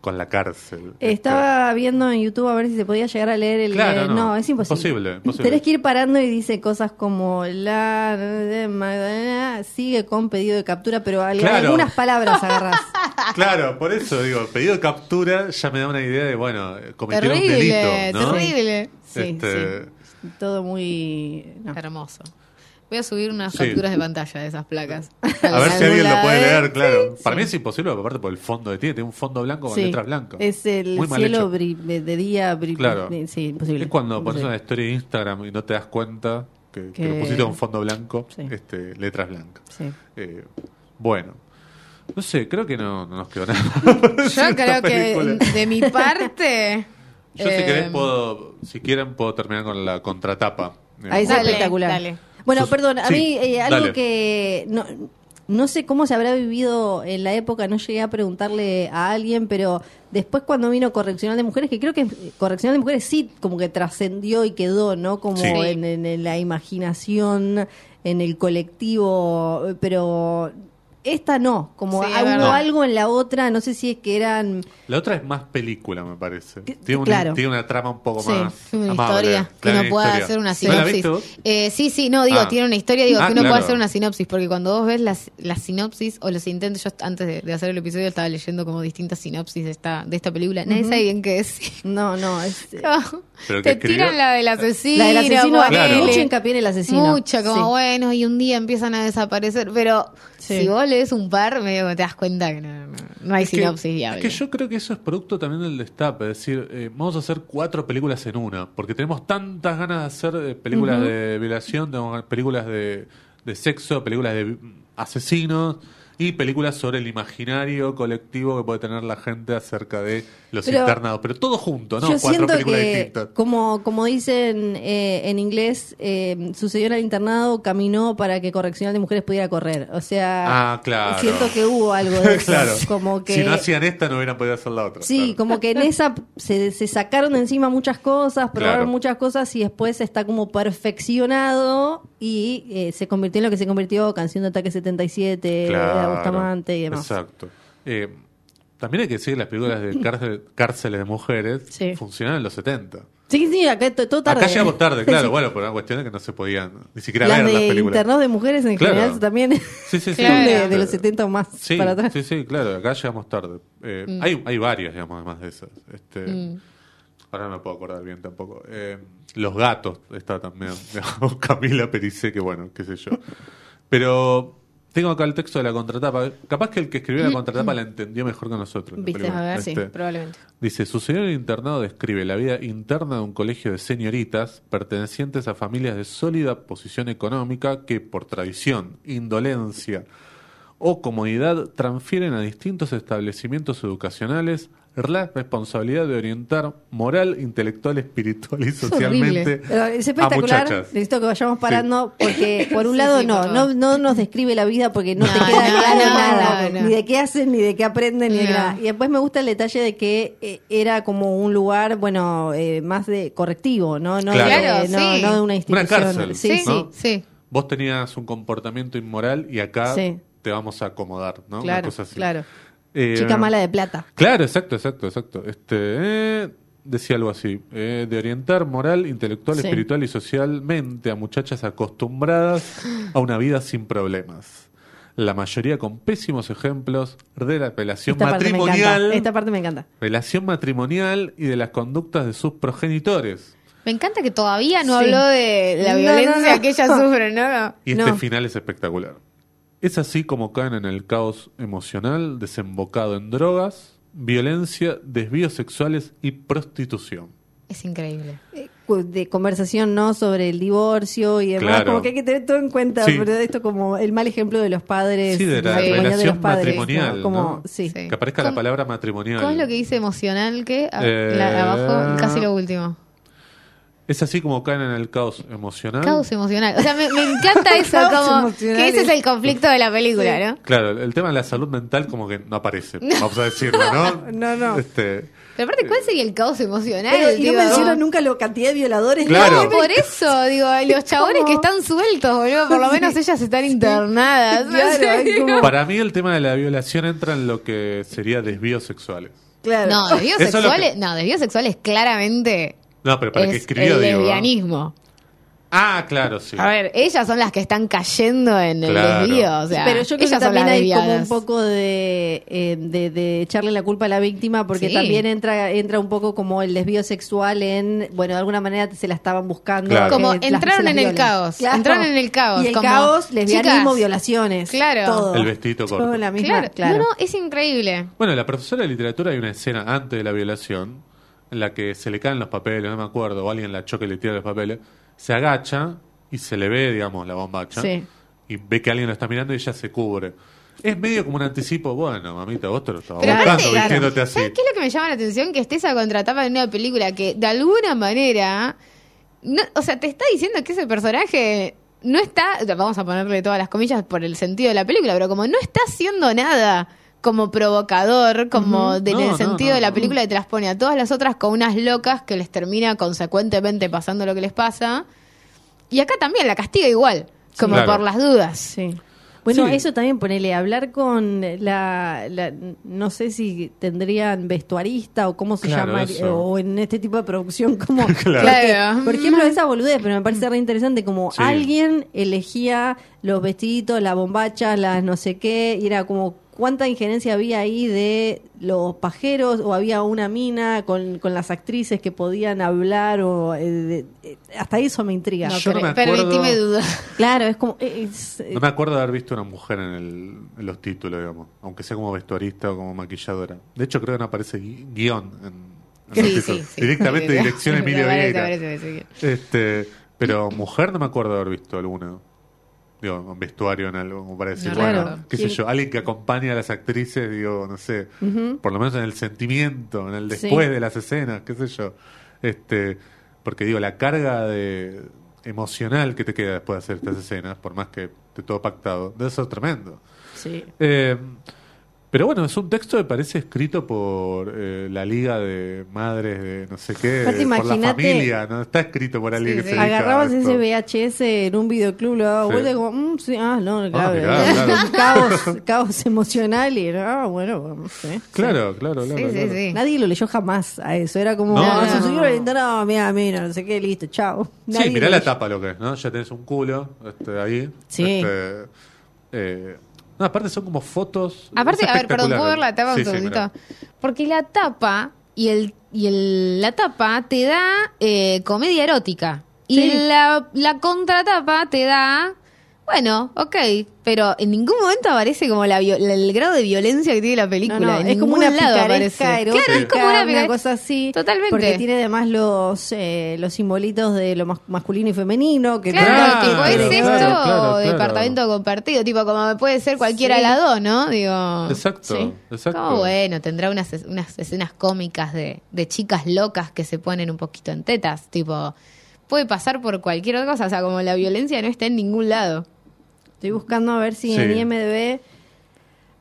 con la cárcel. Estaba viendo en YouTube a ver si se podía llegar a leer el... Claro, eh, no. es imposible. Imposible. Tenés que ir parando y dice cosas como la de Magdalena sigue con pedido de captura, pero Claro. algunas palabras agarras. (laughs) Claro, por eso digo, pedido de captura ya me da una idea de, bueno, cometieron un Terrible, delito, ¿no? terrible. Sí, Este, sí. Todo muy... no. Hermoso. Voy a subir unas Sí. capturas de pantalla de esas placas. (laughs) A ver si alguien lo puede ¿eh? leer, claro. Sí, Para sí. mí es imposible, aparte por el fondo que tiene, tiene un fondo blanco con Sí. letras blancas. Es el Muy cielo de día... Claro. bri- Sí, imposible. Es cuando pones una historia de Instagram y no te das cuenta que, que Que- lo pusiste con fondo blanco, Sí. este, letras blancas. Sí. Eh, bueno, no sé, creo que no, no nos quedó nada. (laughs) Yo creo que de mi parte. (laughs) Yo si eh, querés puedo, si quieren puedo terminar con la contratapa. Ahí es Dale, espectacular. dale. Bueno, perdón, a sí, mí eh, algo dale. que no, no sé cómo se habrá vivido en la época, no llegué a preguntarle a alguien, pero después cuando vino Correccional de Mujeres, que creo que Correccional de Mujeres sí como que trascendió y quedó, ¿no? Como Sí. en, en- en la imaginación, en el colectivo, pero esta no, como Sí, hubo algo en la otra, no sé si es que eran... La otra es más película, me parece. Que- Tiene una, claro. tiene una trama un poco Sí, más Una amable. historia que Claro, uno pueda hacer una ¿No la sinopsis. Eh, sí, sí, no, digo, Ah. tiene una historia, digo, Ah, que uno claro. puede hacer una sinopsis, porque cuando vos ves las, las sinopsis o los intentos, yo antes de, de hacer el episodio estaba leyendo como distintas sinopsis de esta, de esta película, nadie sabe bien qué es. No, no, es... (laughs) Pero Te tiran la del asesino. La del asesino, ponele. mucho hincapié en el asesino. Mucho, como Sí. bueno, y un día empiezan a desaparecer, pero Sí. si vos lees un par, medio que te das cuenta que no, no, no hay Es que- sinopsis viable. Es que yo creo que eso es producto también del destape. Es decir, eh, vamos a hacer cuatro películas en una. Porque tenemos tantas ganas de hacer eh, películas de violación, tenemos películas de, de sexo, películas de asesinos y películas sobre el imaginario colectivo que puede tener la gente acerca de los Pero- internados. Pero todo junto, ¿no? Yo cuatro siento películas que, distintas. como, como dicen eh, en inglés, eh, sucedió en el internado, caminó para que Correccional de Mujeres pudiera correr. O sea, Ah, claro. siento que hubo algo de (laughs) eso. claro. Como que, Si no hacían esta, no hubieran podido hacer la otra. Sí, claro. como que en esa se, se sacaron de encima muchas cosas, probaron Claro. muchas cosas y después está como perfeccionado y eh, se convirtió en lo que se convirtió, Canción de Ataque 77, Claro, Bustamante y demás. Exacto. Eh, también hay que decir que las películas de (laughs) cárcel- cárceles de mujeres Sí. funcionaron en los 70. Sí, sí, acá to- todo tarde. Acá llegamos tarde, (laughs) claro, Sí. bueno, por una cuestión de que no se podían ni siquiera Las ver las de películas. internados de mujeres en Claro. general también Sí, sí, (laughs) sí. Claro. de, de los 70 o más Sí, para atrás. sí, sí, claro, acá llegamos tarde. Eh, Mm. hay, hay varias, digamos, además de esas. Este, Mm. Ahora no me puedo acordar bien tampoco. Eh, Los gatos está también, digamos, Camila Pericé, que bueno, qué sé yo. Pero tengo acá el texto de la contratapa. Capaz que el que escribió la contratapa la entendió mejor que nosotros. Viste. A ver, sí, Este, probablemente. Dice, su señor internado describe la vida interna de un colegio de señoritas pertenecientes a familias de sólida posición económica que por tradición, indolencia o comodidad transfieren a distintos establecimientos educacionales la responsabilidad de orientar moral, intelectual, espiritual y socialmente es a espectacular. muchachas. Necesito que vayamos parando porque, (laughs) por un Sí, lado, sí, no, no, no nos describe la vida porque no, te No, queda no, claro no, nada. Ni de qué hacen, ni de qué aprenden, ni de nada. Y después me gusta el detalle de que eh, era como un lugar, bueno, eh, más de correctivo, ¿no? No, Claro. de, Claro, no, sí. no de una institución. cárcel, Sí, Sí, sí. ¿no? sí. Vos tenías un comportamiento inmoral y acá Sí. te vamos a acomodar, ¿no? Una Claro, cosa así. claro. Eh, Chica mala de plata. Claro, exacto, exacto, exacto. Este, eh, decía algo así, eh, de orientar moral, intelectual, Sí. espiritual y socialmente a muchachas acostumbradas a una vida sin problemas. La mayoría con pésimos ejemplos de la relación Esta parte me matrimonial, encanta. Esta parte me encanta. relación matrimonial y de las conductas de sus progenitores. Me encanta que todavía no Sí. habló de la violencia no, no. que ella sufre, ¿no? Y este No. final es espectacular. Es así como caen en el caos emocional desembocado en drogas, violencia, desvíos sexuales y prostitución. Es increíble. Eh, De conversación, ¿no? Sobre el divorcio y demás. Claro. Como que hay que tener todo en cuenta. Sí. Pero esto como el mal ejemplo de los padres. Sí, de la matrimonial relación los padres, matrimonial, ¿no? Como, ¿no? sí. Sí. Que aparezca la ¿Cómo- palabra matrimonial. ¿Cómo es lo que dice emocional? ¿Qué? A- Eh, la- abajo, casi lo último. Es así como caen en el caos emocional. Caos emocional. O sea, me, me encanta (laughs) eso, Caos como emocional que ese es el conflicto de la película, ¿no? Claro, el tema de la salud mental como que no aparece, (laughs) vamos a decirlo, ¿no? (laughs) No, no. Este, Pero aparte, ¿cuál sería el caos emocional? Pero, y no Digo, menciona no. nunca la cantidad de violadores. Claro. No, por eso, digo, los chabones que están sueltos, boludo, por lo menos ellas están internadas. Claro, como- para mí el tema de la violación entra en lo que sería desvíos sexuales. Claro. No, desvíos Eso sexuales, que- no, desvíos sexuales claramente No, pero para el que es escribió, el digo. lesbianismo. Ah, claro, sí. A ver, ellas son las que están cayendo en el Claro. desvío, o sea, Pero yo creo que ellas también hay como un poco de, eh, de, de echarle la culpa a la víctima porque Sí. también entra entra un poco como el desvío sexual en, bueno, de alguna manera se la estaban buscando. Claro. Como entraron las en el caos, entraron en el caos, Y el como, caos, lesbianismo, chicas, violaciones. claro. Todo. El vestidito Todo corto. la misma, Claro, claro. no, no, es increíble. Bueno, la profesora de literatura hay una escena antes de la violación en la que se le caen los papeles, no me acuerdo, o alguien la choca y le tira los papeles, se agacha y se le ve, digamos, la bombacha. Sí. Y ve que alguien lo está mirando y ella se cubre. Es medio como un anticipo, bueno, mamita, vos te lo estabas buscando claro, vistiéndote así. ¿sabes qué es lo que me llama la atención? Que estés a contratapa de una película que de alguna manera, no- o sea, te está diciendo que ese personaje no está, vamos a ponerle todas las comillas por el sentido de la película, pero como no está haciendo nada como provocador, como de- en No, el no, sentido no, de la película que te las pone a todas las otras con unas locas que les termina consecuentemente pasando lo que les pasa. Y acá también la castiga igual, como Claro. por las dudas. Sí. Bueno, Sí. eso también ponele, hablar con la, la- no sé si tendrían vestuarista o cómo se Claro, llama, eso. o en este tipo de producción, (laughs) como, Claro. porque, por ejemplo, esa boludez, pero me parece re interesante, como Sí. alguien elegía los vestiditos, las bombachas, las no sé qué, y era como cuánta injerencia había ahí de los pajeros, o había una mina con, con las actrices que podían hablar, o eh, de- eh, hasta eso me intriga. No, Yo no me acuerdo- permitime dudar. Claro, es como... es- No me acuerdo de haber visto una mujer en, el- en los títulos, digamos, aunque sea como vestuarista o como maquilladora. De hecho, creo que no aparece gui- guion en, en los Sí, títulos. sí, sí. Directamente Sí, sí. dirección (laughs) Emilio Vieira. Este, pero mujer no me acuerdo de haber visto alguna. Digo, un vestuario en algo, como para decir, No bueno, qué sé yo, alguien que acompaña a las actrices, digo, no sé, por lo menos en el sentimiento, en el Sí. después de las escenas, qué sé yo. Este, porque digo, la carga de emocional que te queda después de hacer estas escenas, por más que esté todo pactado, debe ser tremendo. sí. Eh, pero bueno, es un texto que parece escrito por eh, la Liga de Madres de no sé qué, por la familia, no está escrito por alguien Sí, que sí. se Agarrabas ese VHS en un videoclub, lo daba Sí. vuelta y como, mm, sí, ah, no, claro. mirá, claro. caos, caos emocional y, ah, bueno, no sé. Claro, claro, claro. Sí, sí, claro. sí. Nadie lo leyó jamás a eso. Era como, No, ah, no, se no. subió la ventana, mira, mira, no sé qué, listo, chao. Sí, Nadie mirá lo la tapa lo que es, ¿no? Ya tenés un culo este, ahí. Sí. Este, eh, no, aparte son como fotos. Aparte, es a ver, perdón, ¿puedo ver la tapa Sí, un segundito? Porque la tapa y el y el, la tapa te da eh, comedia erótica. Y Sí. la, la contratapa te da, bueno, ok, pero en ningún momento aparece como la, el grado de violencia que tiene la película. No, no, en es como una lado picaresca aparece. erótica, Claro, es como una, picaresca. cosa así. Totalmente. Porque tiene además los eh, los simbolitos de lo mas- masculino y femenino. Que Claro, Claro, tipo, es claro, esto claro, claro. departamento compartido, tipo como puede ser cualquiera Sí. de las dos, ¿no? Digo, Exacto, Sí. exacto. Como bueno, tendrá unas, unas escenas cómicas de, de chicas locas que se ponen un poquito en tetas, tipo, puede pasar por cualquier otra cosa, o sea, como la violencia no está en ningún lado. Estoy buscando a ver si Sí. en IMDB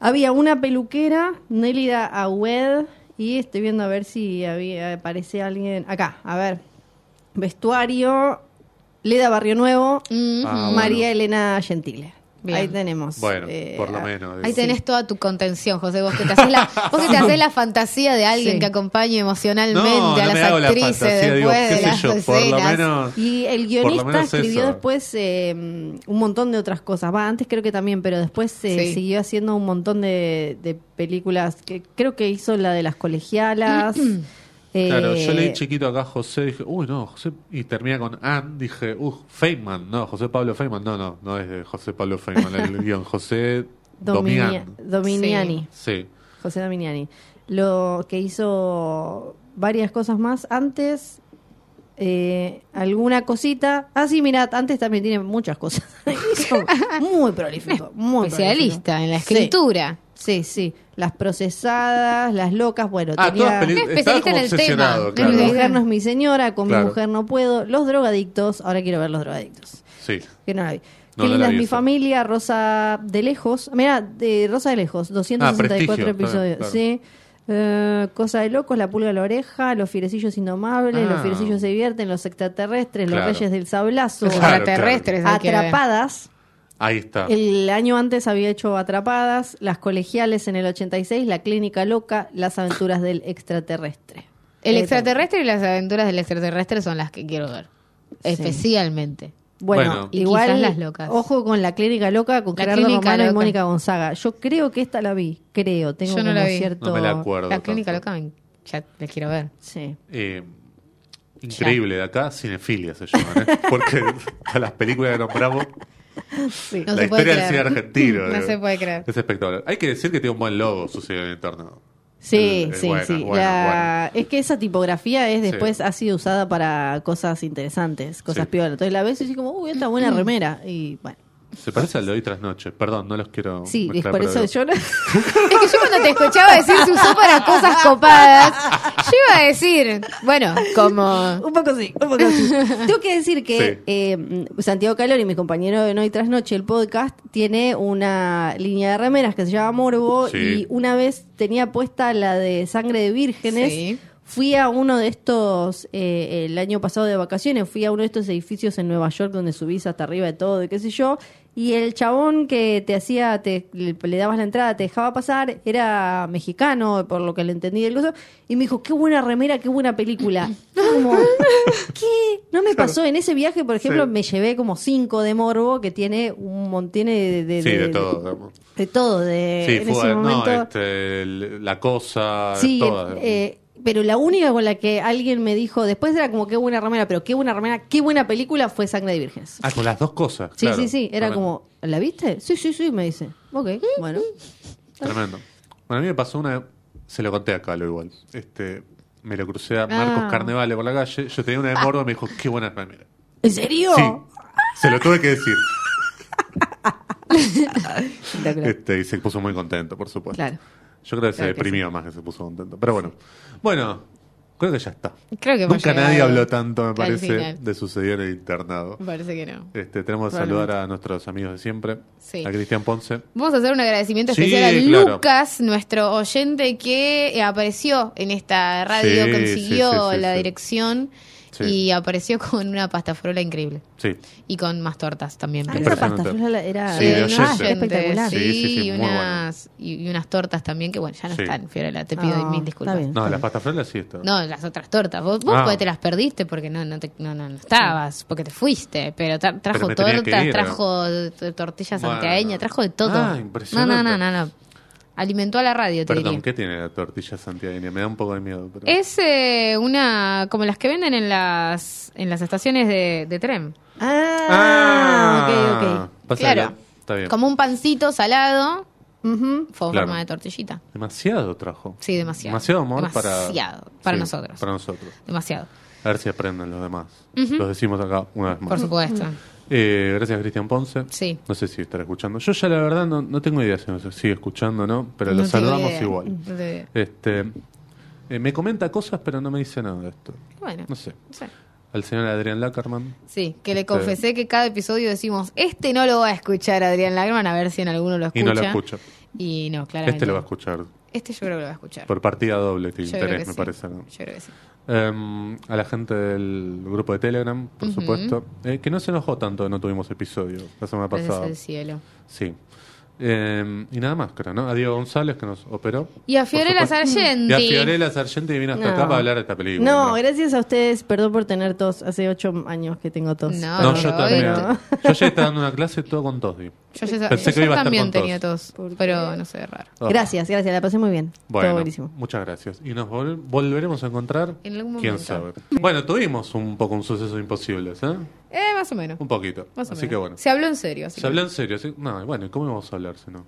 había una peluquera, Nélida Agüed, y estoy viendo a ver si había aparece alguien acá. A ver, vestuario, Leda Barrio Nuevo, Mm, Ah, María bueno. Elena Gentile. Bien. Ahí tenemos. Bueno, eh, por lo a- menos. Ahí tenés toda tu contención, José, vos que te haces la, (laughs) vos que te haces la fantasía de alguien Sí. que acompañe emocionalmente No, a no las la actrices digo, después de las yo, por lo escenas. menos. Y el Por lo guionista menos escribió eso. después eh, un montón de otras cosas. Va, antes creo que también, pero después eh, Sí. siguió haciendo un montón de, de películas. que Creo que hizo la de las colegialas. (clears throat) eh, Claro, yo leí chiquito acá José, dije, uy, no, José, y termina con Ann, dije, uh, Feynman, no, José Pablo Feynman, no, no, no es de José Pablo Feynman el (laughs) guion, José Dominia- Domian. Dominiani. Sí, José Dominiani. Lo que hizo varias cosas más antes. eh, alguna cosita. Ah, sí, mirad, antes también tiene muchas cosas. (laughs) Hizo (laughs) muy prolífico. Muy Especialista prolífico. en la Sí. escritura. Sí, sí. Las procesadas, las locas, bueno, Ah, tenía... peli- especialista en el tema. claro. Mi mujer no es mi señora, con Claro. mi mujer no puedo. Los drogadictos, ahora quiero ver los drogadictos. Sí. Que no la vi. No, Qué no linda es mi familia, Rosa de Lejos. Mira, de Rosa de Lejos, 264 prestigio, episodios. claro. Sí. Eh, Cosa de locos, la pulga a la oreja, los fierecillos indomables, Ah. los fierecillos se divierten, los extraterrestres, Claro. los reyes del sablazo, (laughs) extraterrestres. atrapadas. Ahí está. El año antes había hecho Atrapadas, Las Colegiales en el 86, La Clínica Loca, Las Aventuras del Extraterrestre. El extraterrestre y las aventuras del extraterrestre son las que quiero ver. Especialmente. Bueno, Bueno. Y igual quizás las locas. ojo con La Clínica Loca con La Gerardo Clínica Romano y Loca. Mónica Gonzaga. Yo creo que esta la vi, creo, tengo Yo no como la vi. cierto No me la acuerdo. La clínica tanto. loca, me- ya la quiero ver. Sí. Eh, increíble de acá, cinefilia se llaman, ¿eh? porque (laughs) a las películas que nombramos, sí. No la se puede historia del cine creer. argentino. (laughs) No digo. se puede creer. Es espectacular. Hay que decir que tiene un buen logo su ciudad interno. Sí, El- el sí, bueno, sí. bueno, La- Es que esa tipografía es Sí. después ha sido usada para cosas interesantes, cosas Sí. piolas. Entonces la ves y dices como, uy, esta buena remera. Y bueno, Se parece al de hoy tras noche. Perdón, no los quiero. sí, es por eso yo no- (laughs) Es que yo cuando te escuchaba decir se usó para cosas copadas, yo iba a decir, bueno, como... Un poco sí, un poco sí. Tengo que decir que Sí. eh, Santiago Calori, mi compañero de Noy Tras Noche, el podcast, tiene una línea de remeras que se llama Morbo Sí. y una vez tenía puesta la de Sangre de Vírgenes. Sí. Fui a uno de estos, eh, el año pasado de vacaciones, fui a uno de estos edificios en Nueva York donde subís hasta arriba de todo y qué sé yo, Y el chabón que te hacía, te, le, le dabas la entrada, te dejaba pasar, era mexicano, por lo que le entendí del coso, y me dijo, qué buena remera, qué buena película. (laughs) Como, (laughs) ¿qué? No me pasó en ese viaje, por ejemplo, Sí. me llevé como cinco de Morbo, que tiene un montón de, de, Sí, de todo. digamos. de todo, de, Sí, Eh, en fue, ese no, este, la cosa, Sí, toda. eh, pero la única con la que alguien me dijo, después era como qué buena remera, pero qué buena remera, qué buena película fue Sangre de Vírgenes. ah, con las dos cosas. Sí, claro. sí, sí, era Tremendo. como, ¿la viste? Sí, sí, sí, me dice. Ok, bueno. Tremendo. Bueno, a mí me pasó una. Se lo conté acá, lo igual. Este, me lo crucé a Marcos Ah. Carnevale por la calle. Yo tenía una de Morbo y me dijo, qué buena remera. ¿En serio? Sí, se lo tuve que decir. (laughs) Este, y se puso muy contento, por supuesto. Claro. Yo creo que se que deprimió más que se puso contento. Pero bueno. Bueno, creo que ya está. Creo que hemos Nunca nadie llegado habló tanto, me parece, final. de sucedió en el internado. Me parece que no. Este, tenemos que saludar a nuestros amigos de siempre. Sí. A Cristian Ponce. Vamos a hacer un agradecimiento Sí, especial a claro. Lucas, nuestro oyente que eh, apareció en esta radio, Sí, consiguió sí, sí, sí, la sí. dirección Sí. y apareció (laughs) con una pasta frola increíble. Sí. Y con más tortas también. Ah, pero- esa Impresionante. pasta frola era Sí, Eh, Ah, espectacular. Sí, sí, sí, y, unas, y, y unas tortas también que, bueno, ya no Sí. están, Fiorella, te pido Ah, mil está disculpas. bien. No, las pastas frolas sí están. No, las otras tortas. Vos, vos Ah. porque te las perdiste porque no, no, te- no, no, no estabas, porque te fuiste. Pero tra- trajo tortas, ir, trajo tortillas Bueno. santiagueñas, trajo de todo. Ah, no, impresionante. no, no, no, no. Alimentó a la radio, te Perdón, diría. ¿qué tiene la tortilla santiagueña? Me da un poco de miedo. Pero... Es eh, una, como las que venden en las, en las estaciones de, de tren. Ah, ok, ok. Pasa Claro. Está bien. Como un pancito salado, fue en Claro. forma de tortillita. Demasiado trajo. Sí, demasiado. Demasiado amor para... Demasiado, para Sí, nosotros. Para nosotros. Demasiado, A ver si aprenden los demás. Los decimos acá una vez más. por supuesto. Eh, gracias, Cristian Ponce. Sí. No sé si estará escuchando. Yo ya la verdad no, no tengo idea si nos sigue escuchando o no, pero No lo saludamos idea. igual. Este, eh, me comenta cosas, pero no me dice nada de esto. Bueno, No sé. no sé. Al señor Adrián Lackerman. Sí, que le Este- confesé que cada episodio decimos, este no lo va a escuchar Adrián Lagman, a ver si en alguno lo escucha. Y no lo escucha. Y no, claramente. Este lo va a escuchar Este yo creo que lo va a escuchar. por partida doble, Yo creo interés, que me sí. parece. ¿no? Yo creo que sí. Em, a la gente del grupo de Telegram, por Ujú. supuesto, eh, que no se enojó tanto que no tuvimos episodio la semana Gracias pasada. al cielo. Sí. Em, y nada más, creo, ¿no? A Diego González que nos operó. Y a Fiorella. Sargenti. Y a Fiorella Sargenti que vino hasta No. acá para hablar de esta película. No, gracias a ustedes, perdón por tener tos. Hace ocho años que tengo tos. No, yo también. no. Yo ya estaba dando una clase todo con tos. di. Yo, ya- Pensé yo que iba a estar también con tos. tenía tos, pero no sé, raro. Oh. Gracias, gracias, la pasé muy bien. Bueno, Todo buenísimo. muchas gracias. Y nos vol- volveremos a encontrar. En algún ¿Quién momento. sabe? Bueno, tuvimos un poco un suceso imposible, ¿eh? Eh, más o menos. Un poquito. Más o así menos. que bueno. Se habló en serio. así Se que- habló en serio. ¿sí? No, bueno, ¿y cómo vamos a hablar si no?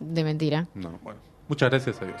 De mentira. No, bueno. Muchas gracias a Dios.